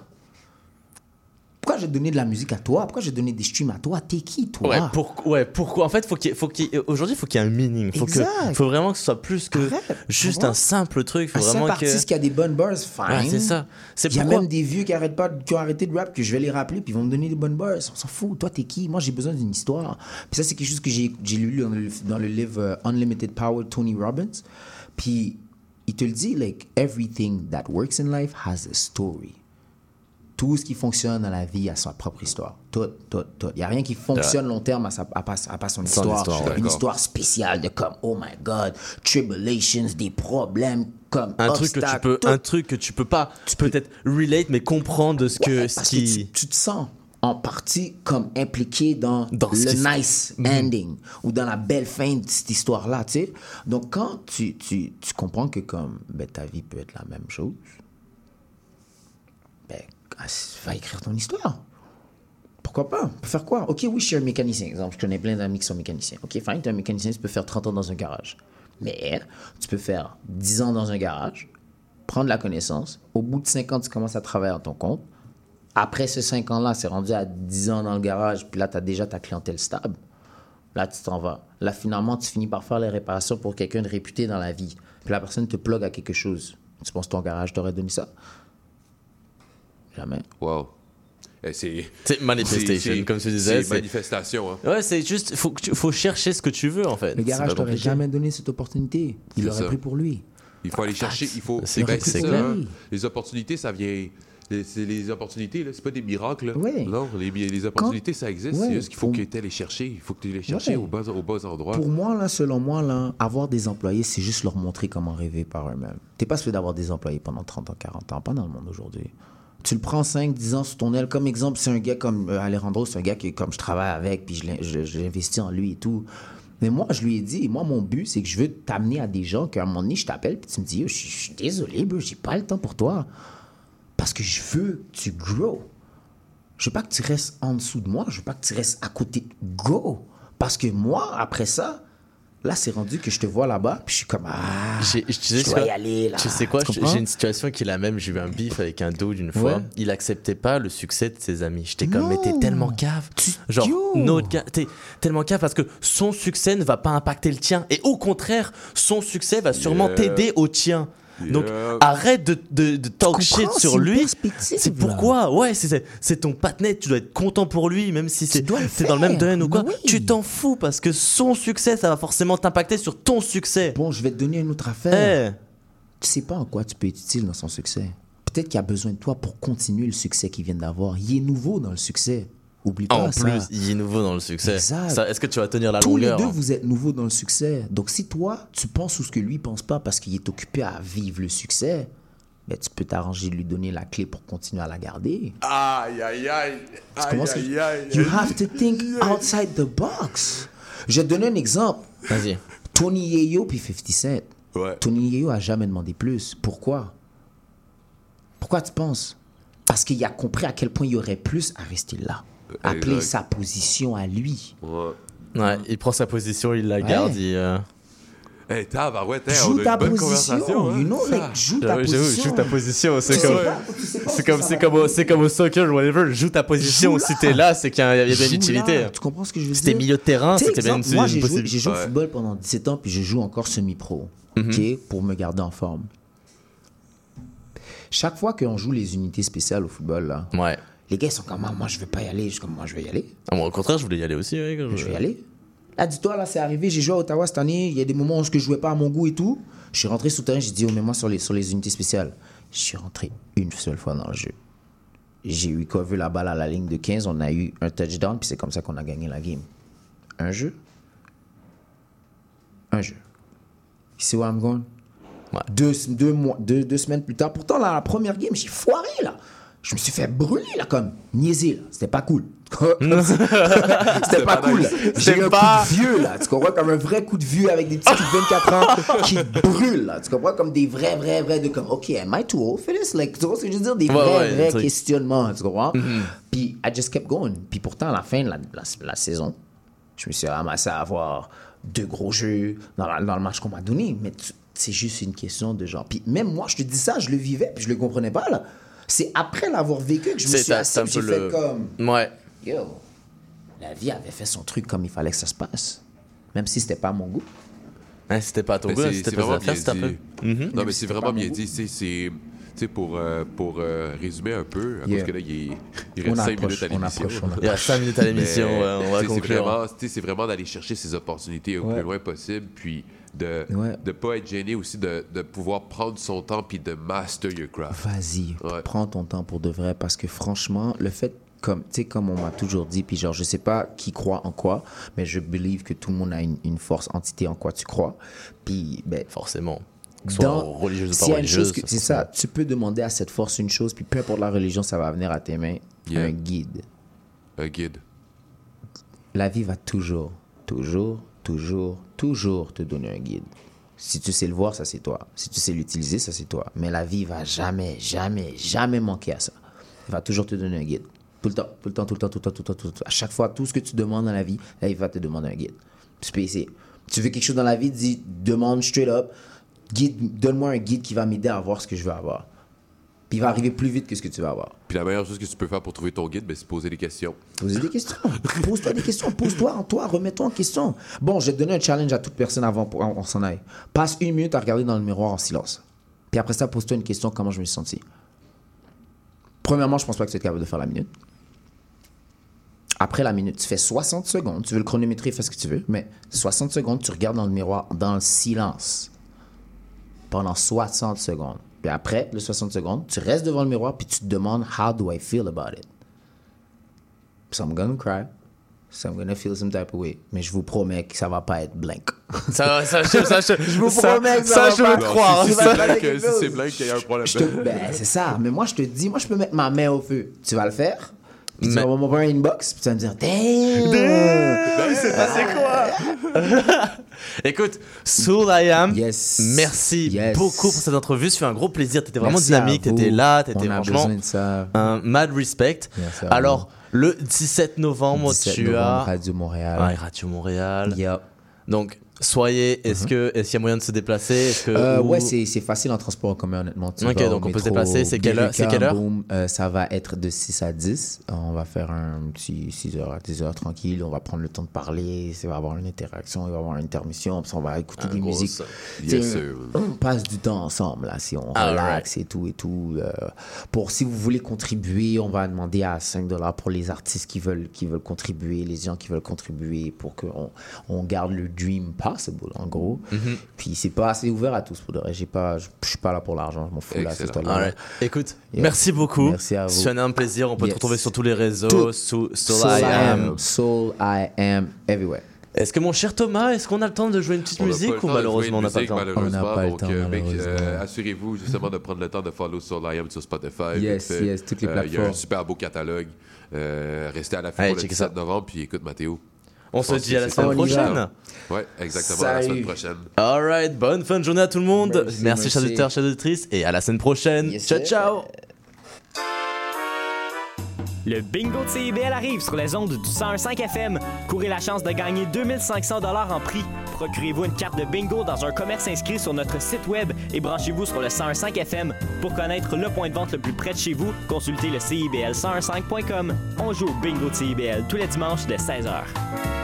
Pourquoi te donner de la musique à toi? Pourquoi te donner des streams à toi? T'es qui, toi? Ouais, pour- ouais, pourquoi? En fait, faut qu'il faut qu'il aujourd'hui, il faut qu'il y ait un meaning. Faut, que, Exact. faut vraiment que ce soit plus que juste Bravo. un simple truc. Faut Un vraiment simple que. artiste qui a des bonnes bars, fine. Ouais, c'est ça. C'est Il y a pourquoi- même des vieux qui, arrêtent pas, qui ont arrêté de rap que je vais les rappeler puis ils vont me donner des bonnes bars. On s'en fout. Toi, t'es qui? Moi, j'ai besoin d'une histoire. Puis ça, c'est quelque chose que j'ai j'ai lu dans le, dans le livre euh, Unlimited Power, Tony Robbins. Puis il te le dit, like, everything that works in life has a story. Tout ce qui fonctionne dans la vie a sa propre histoire. Tout, tout, tout. Il n'y a rien qui fonctionne long terme à, sa, à, pas, à pas son Son histoire. histoire. Une histoire spéciale de comme, oh my God, tribulations, des problèmes, comme un truc que tu peux tout. un truc que tu peux pas peut-être relate mais comprendre ce que ce que qui tu, tu te sens en partie comme impliqué dans, Dans le nice Mhm. ending ou dans la belle fin de cette histoire-là, tu sais. Donc, quand tu, tu, tu comprends que comme ben, ta vie peut être la même chose, ben, ah, va écrire ton histoire. Pourquoi pas? Peut faire quoi? Ok, oui, je suis un mécanicien. Exemple, je connais plein d'amis qui sont mécaniciens. Ok, fine, tu es un mécanicien, tu peux faire 30 ans dans un garage. Mais tu peux faire 10 ans dans un garage, prendre la connaissance. Au bout de 5 ans, tu commences à travailler à ton compte. Après ces 5 ans-là, c'est rendu à 10 ans dans le garage, puis là, tu as déjà ta clientèle stable. Là, tu t'en vas. Là, finalement, tu finis par faire les réparations pour quelqu'un de réputé dans la vie. Puis la personne te plug à quelque chose. Tu penses que ton garage t'aurait donné ça? Jamais. Wow. Eh, c'est. Manifestation, c'est- comme tu disais, C'est manifestation, hein. Ouais, c'est juste faut faut chercher ce que tu veux en fait. Le garage pas t'aurait jamais donné cette opportunité. Il l'aurait pris pour lui. Il faut aller chercher, il faut. C'est ben, clair, hein. Les opportunités, ça vient. Les, c'est les opportunités, c'est pas des miracles. Ouais. Non, les, les opportunités, ça existe. Ouais, C'est juste qu'il faut pour- que tu les chercher. Il faut que tu les cherches Ouais. au, bas, au bas endroit. Pour moi, là, selon moi, là, avoir des employés, c'est juste leur montrer comment rêver par eux-mêmes. T'es pas supposé d'avoir des employés pendant 30 ans, 40 ans, pas dans le monde aujourd'hui. Tu le prends 5, 10 ans sous ton aile. Comme exemple, c'est un gars comme euh, Alejandro, c'est un gars que comme je travaille avec, puis l'investis en lui et tout. Mais moi, je lui ai dit, moi, mon but, c'est que je veux t'amener à des gens qu'à un moment donné, je t'appelle, puis tu me dis, Yo, je suis- je suis désolé, bro, j'ai pas le temps pour toi. Parce que je veux que tu grow. Je veux pas que tu restes en dessous de moi, je veux pas que tu restes à côté de go. Parce que moi, après ça, Là, c'est rendu que je te vois là-bas, puis je suis comme, ah, je, sais je dois quoi- y aller, là. Tu sais quoi, j'ai une situation qui est la même. J'ai eu un bif avec un dude une fois. Ouais. Il acceptait pas le succès de ses amis. J'étais comme, mais t'es tellement cave. Genre, notre t'es tellement cave parce que son succès ne va pas impacter le tien. Et au contraire, son succès va sûrement t'aider au tien. Donc, Yeah. arrête de, de, de talk shit sur lui. C'est pourquoi, ouais, c'est- ton patinet, tu dois être content pour lui, même si c'est dans le même domaine ou quoi. oui. Tu t'en fous parce que son succès, ça va forcément t'impacter sur ton succès. Bon, je vais te donner une autre affaire. Eh. Tu sais pas en quoi tu peux être utile dans son succès. Peut-être qu'il a besoin de toi pour continuer le succès qu'il vient d'avoir. Il est nouveau dans le succès. Oublie pas En ça. plus, il est nouveau dans le succès. Est-ce que tu vas tenir la Tous longueur les deux, hein vous êtes nouveaux dans le succès. Donc, si toi, tu penses ou ce que lui pense pas parce qu'il est occupé à vivre le succès, ben, tu peux t'arranger de lui donner la clé pour continuer à la garder. Aïe, aïe, aïe. Aïe, aïe, aïe. You have to think outside the box. Je vais te donner un exemple. Vas-y. Tony Yayo puis 50 Cent. Ouais. Tony Yayo a jamais demandé plus. Pourquoi? Pourquoi tu penses? Parce qu'il a compris à quel point il y aurait plus à rester là. Appeler Exact. sa position à lui. Ouais. Ouais, il prend sa position, il la Ouais. garde. Il, euh, Hey, tabarouette, hey, Joue on a ta une bonne position, conversation. hein. you know, like, Ah. joue ta position. joue ta position. C'est comme, c'est comme, c'est comme, au- c'est comme au soccer, whatever. Joue ta position. Joue Si t'es là, c'est qu'il y a, Joue l'utilité. là, Tu comprends ce que je veux Si dire? t'es milieu de terrain, c'est bien une, Moi, une j'ai joué, au Ouais. football pendant 17 ans, puis je joue encore semi-pro, Mhm. ok, pour me garder en forme. Chaque fois qu'on joue les unités spéciales au football, là, Ouais. Les gars ils sont comme, Ah, moi, je veux pas y aller. Je suis comme, moi, je vais y aller. Ah, moi, au contraire, je voulais y aller aussi. ouais, quand Je vais y aller. Là, dis-toi, là, c'est arrivé. J'ai joué à Ottawa cette année. Il y a des moments où je jouais pas à mon goût et tout. Je suis rentré sous terrain. J'ai dit, oh, mets-moi sur les, sur les unités spéciales. Je suis rentré une seule fois dans le jeu. J'ai eu cover la balle à la ligne de 15. On a eu un touchdown. Puis c'est comme ça qu'on a gagné la game. Un jeu. Un jeu. You see where I'm going? Deux, deux, mois, deux, deux semaines plus tard. Pourtant, là, la première game, j'ai foiré, là. Je me suis fait brûler, là, comme niaiser, là. C'était pas cool. C'était pas cool. J'ai eu un coup de vieux, là. Tu comprends? Comme un vrai coup de vieux avec des petits de 24 ans qui brûlent, là. Tu comprends? Comme des vrais, vrais, vrais de comme, OK, am I too old for this? Like, tu vois ce que je veux dire? Des Ouais, vrais, ouais, vrais questionnements, tu comprends? Mhm. Puis, I just kept going. Puis pourtant, à la fin de la, la, la saison, je me suis ramassé à avoir deux gros jeux dans, la- dans le match qu'on m'a donné. Mais c'est juste une question de genre. Puis même moi, je te dis ça, je le vivais, puis je le comprenais pas, là. C'est après l'avoir vécu que je me suis assis, puis j'ai fait le- comme... Ouais. Yo, la vie avait fait son truc comme il fallait que ça se passe. Même si c'était pas à mon goût. Hein, c'était pas à ton Mais goût, c'est- c'était pas faire, bien c'était un peu. Mhm. Non, mais c'est vraiment bien dit. C'est, c'est, tu sais, pour, euh, pour euh, résumer un peu, Yeah. cause que là, il, est- il On reste 5 approche, minutes à on l'émission. Il reste cinq minutes à l'émission, ouais, on va c'est conclure. vraiment, c'est vraiment d'aller chercher ces opportunités au Ouais. plus loin possible, puis de Ouais. de pas être gêné aussi, de, de pouvoir prendre son temps, puis de master your craft. Vas-y, prends ton temps pour de vrai parce que franchement, le fait comme tu sais comme on m'a toujours dit puis genre je sais pas qui croit en quoi, mais je believe que tout le monde a une, une force entité en quoi tu crois. Puis ben forcément soit religieuse ou pas s'il y a une chose religieuse, que- c'est ça, tu peux demander à cette force une chose puis peu importe la religion, ça va venir à tes mains, Yeah. un guide. Un guide. La vie va toujours, toujours, toujours, toujours te donner un guide. Si tu sais le voir, ça c'est toi. Si tu sais l'utiliser, ça c'est toi. Mais la vie va jamais, jamais, jamais manquer à ça. Elle va toujours te donner un guide. Tout le temps, tout le temps, tout le temps, tout le temps, tout le temps, tout le temps. À chaque fois, tout ce que tu demandes dans la vie, la vie va te demander un guide. Tu. Tu veux quelque chose dans la vie, dis, demande straight up, donne-moi un guide qui va m'aider à avoir ce que je veux avoir. Puis il va arriver plus vite que ce que tu vas avoir. Puis la meilleure chose que tu peux faire pour trouver ton guide, ben, c'est poser des questions. Poser des questions. Pose-toi des questions. Pose-toi en toi. Remets-toi en question. Bon, je vais te donner un challenge à toute personne avant qu'on s'en aille. Passe une minute à regarder dans le miroir en silence. Puis après ça, pose-toi une question comment je me suis senti. Premièrement, je pense pas que tu es capable de faire la minute. Après la minute, tu fais 60 secondes. Tu veux le chronométrer, fais ce que tu veux. Mais 60 secondes, tu regardes dans le miroir dans le silence. Pendant 60 secondes. Puis après les 60 secondes, tu restes devant le miroir puis tu te demandes How do I feel about it? So I'm gonna cry. So I'm gonna feel some type of way. Mais je vous promets que ça va pas être blank. Ça, ça, je- ça, je- je vous promets que ça, ça, je va veux croire. Si c'est si blanc, qu'il y a un problème. Ben, c'est ça. Mais moi, je te dis, moi, je peux mettre ma main au feu. Tu vas le faire? Puis tu Mais- vas m'envoyer un inbox. Puis tu vas me dire, damn! Ben, c'est passé quoi? Écoute, Soul I Am, Yes. merci Yes. beaucoup pour cette entrevue. Ça fait un gros plaisir. T'étais vraiment Merci dynamique, t'étais là, t'étais franchement besoin de ça. un mad respect. Merci. Alors, le 17 novembre, 17 tu novembre, as Radio Montréal. Ouais, Radio Montréal. Yep. Donc, soyez. Est-ce que est-ce qu'il y a moyen de se déplacer Est-ce que Euh, ou- ouais, c'est c'est facile en transport en commun, honnêtement. Tu Ok, vas donc on peut se déplacer. C'est quelle heure- c'est quelle heure boom, euh, Ça va être de 6 à 10. On va faire un petit 6h à 10h tranquille. On va prendre le temps de parler. Il va y avoir une interaction, il va y avoir une intermission. Puis on va écouter des musiques. Yes, on passe du temps ensemble, là, si on Ah, relaxe et tout et tout. euh, pour si vous voulez contribuer, on va demander à 5 dollars pour les artistes qui veulent, qui veulent contribuer, les gens qui veulent contribuer pour qu'on on garde le dream possible, en gros. Mhm. Puis c'est pas assez ouvert à tous, pour. J'ai pas, je suis pas là pour l'argent, je m'en fous là, Excellent. Alright. Écoute, Yeah. merci beaucoup. Merci à vous. C'est un énorme plaisir. On peut te retrouver sur tous les réseaux. Tout. Soul I I am. am, Soul I am everywhere. Est-ce que mon cher Thomas, est-ce qu'on a le temps de jouer une petite On musique ou malheureusement on n'a pas le temps? On n'a pas le Donc, temps, euh, euh, assurez-vous justement de prendre le temps de follow sur l'IAM sur Spotify. Yes, yes, toutes les Euh, Il y a un plateformes. super beau catalogue. Euh, restez à la fin pour le checker 17 ça. novembre. Puis écoute, Mathéo. On se dit à la semaine prochaine. Ouais, exactement. À la semaine prochaine. Alright, bonne fin de journée à tout le monde. Merci, Merci, chers auditeurs, chers auditrices, et à la semaine prochaine. Yes, ciao, ciao. Le bingo de CIBL arrive sur les ondes du 101.5 FM. Courez la chance de gagner 2500 dollars en prix. Procurez-vous une carte de bingo dans un commerce inscrit sur notre site web et branchez-vous sur le 101.5 FM. Pour connaître le point de vente le plus près de chez vous, consultez le CIBL1015.com. On joue au bingo de CIBL tous les dimanches dès 16h.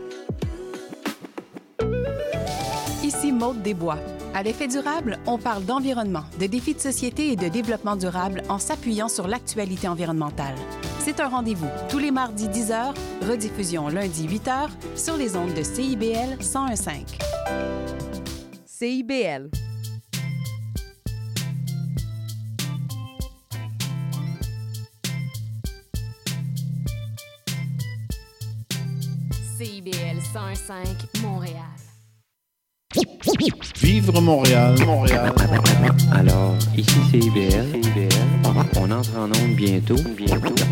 Ici Maude Desbois. À l'effet durable, on parle d'environnement, de défis de société et de développement durable en s'appuyant sur l'actualité environnementale. C'est un rendez-vous tous les mardis 10h, rediffusion lundi 8h sur les ondes de CIBL 1015. CIBL. CIBL 105 Montréal. Vivre Montréal, Montréal. Alors, ici c'est IBL. On entre en onde bientôt. bientôt.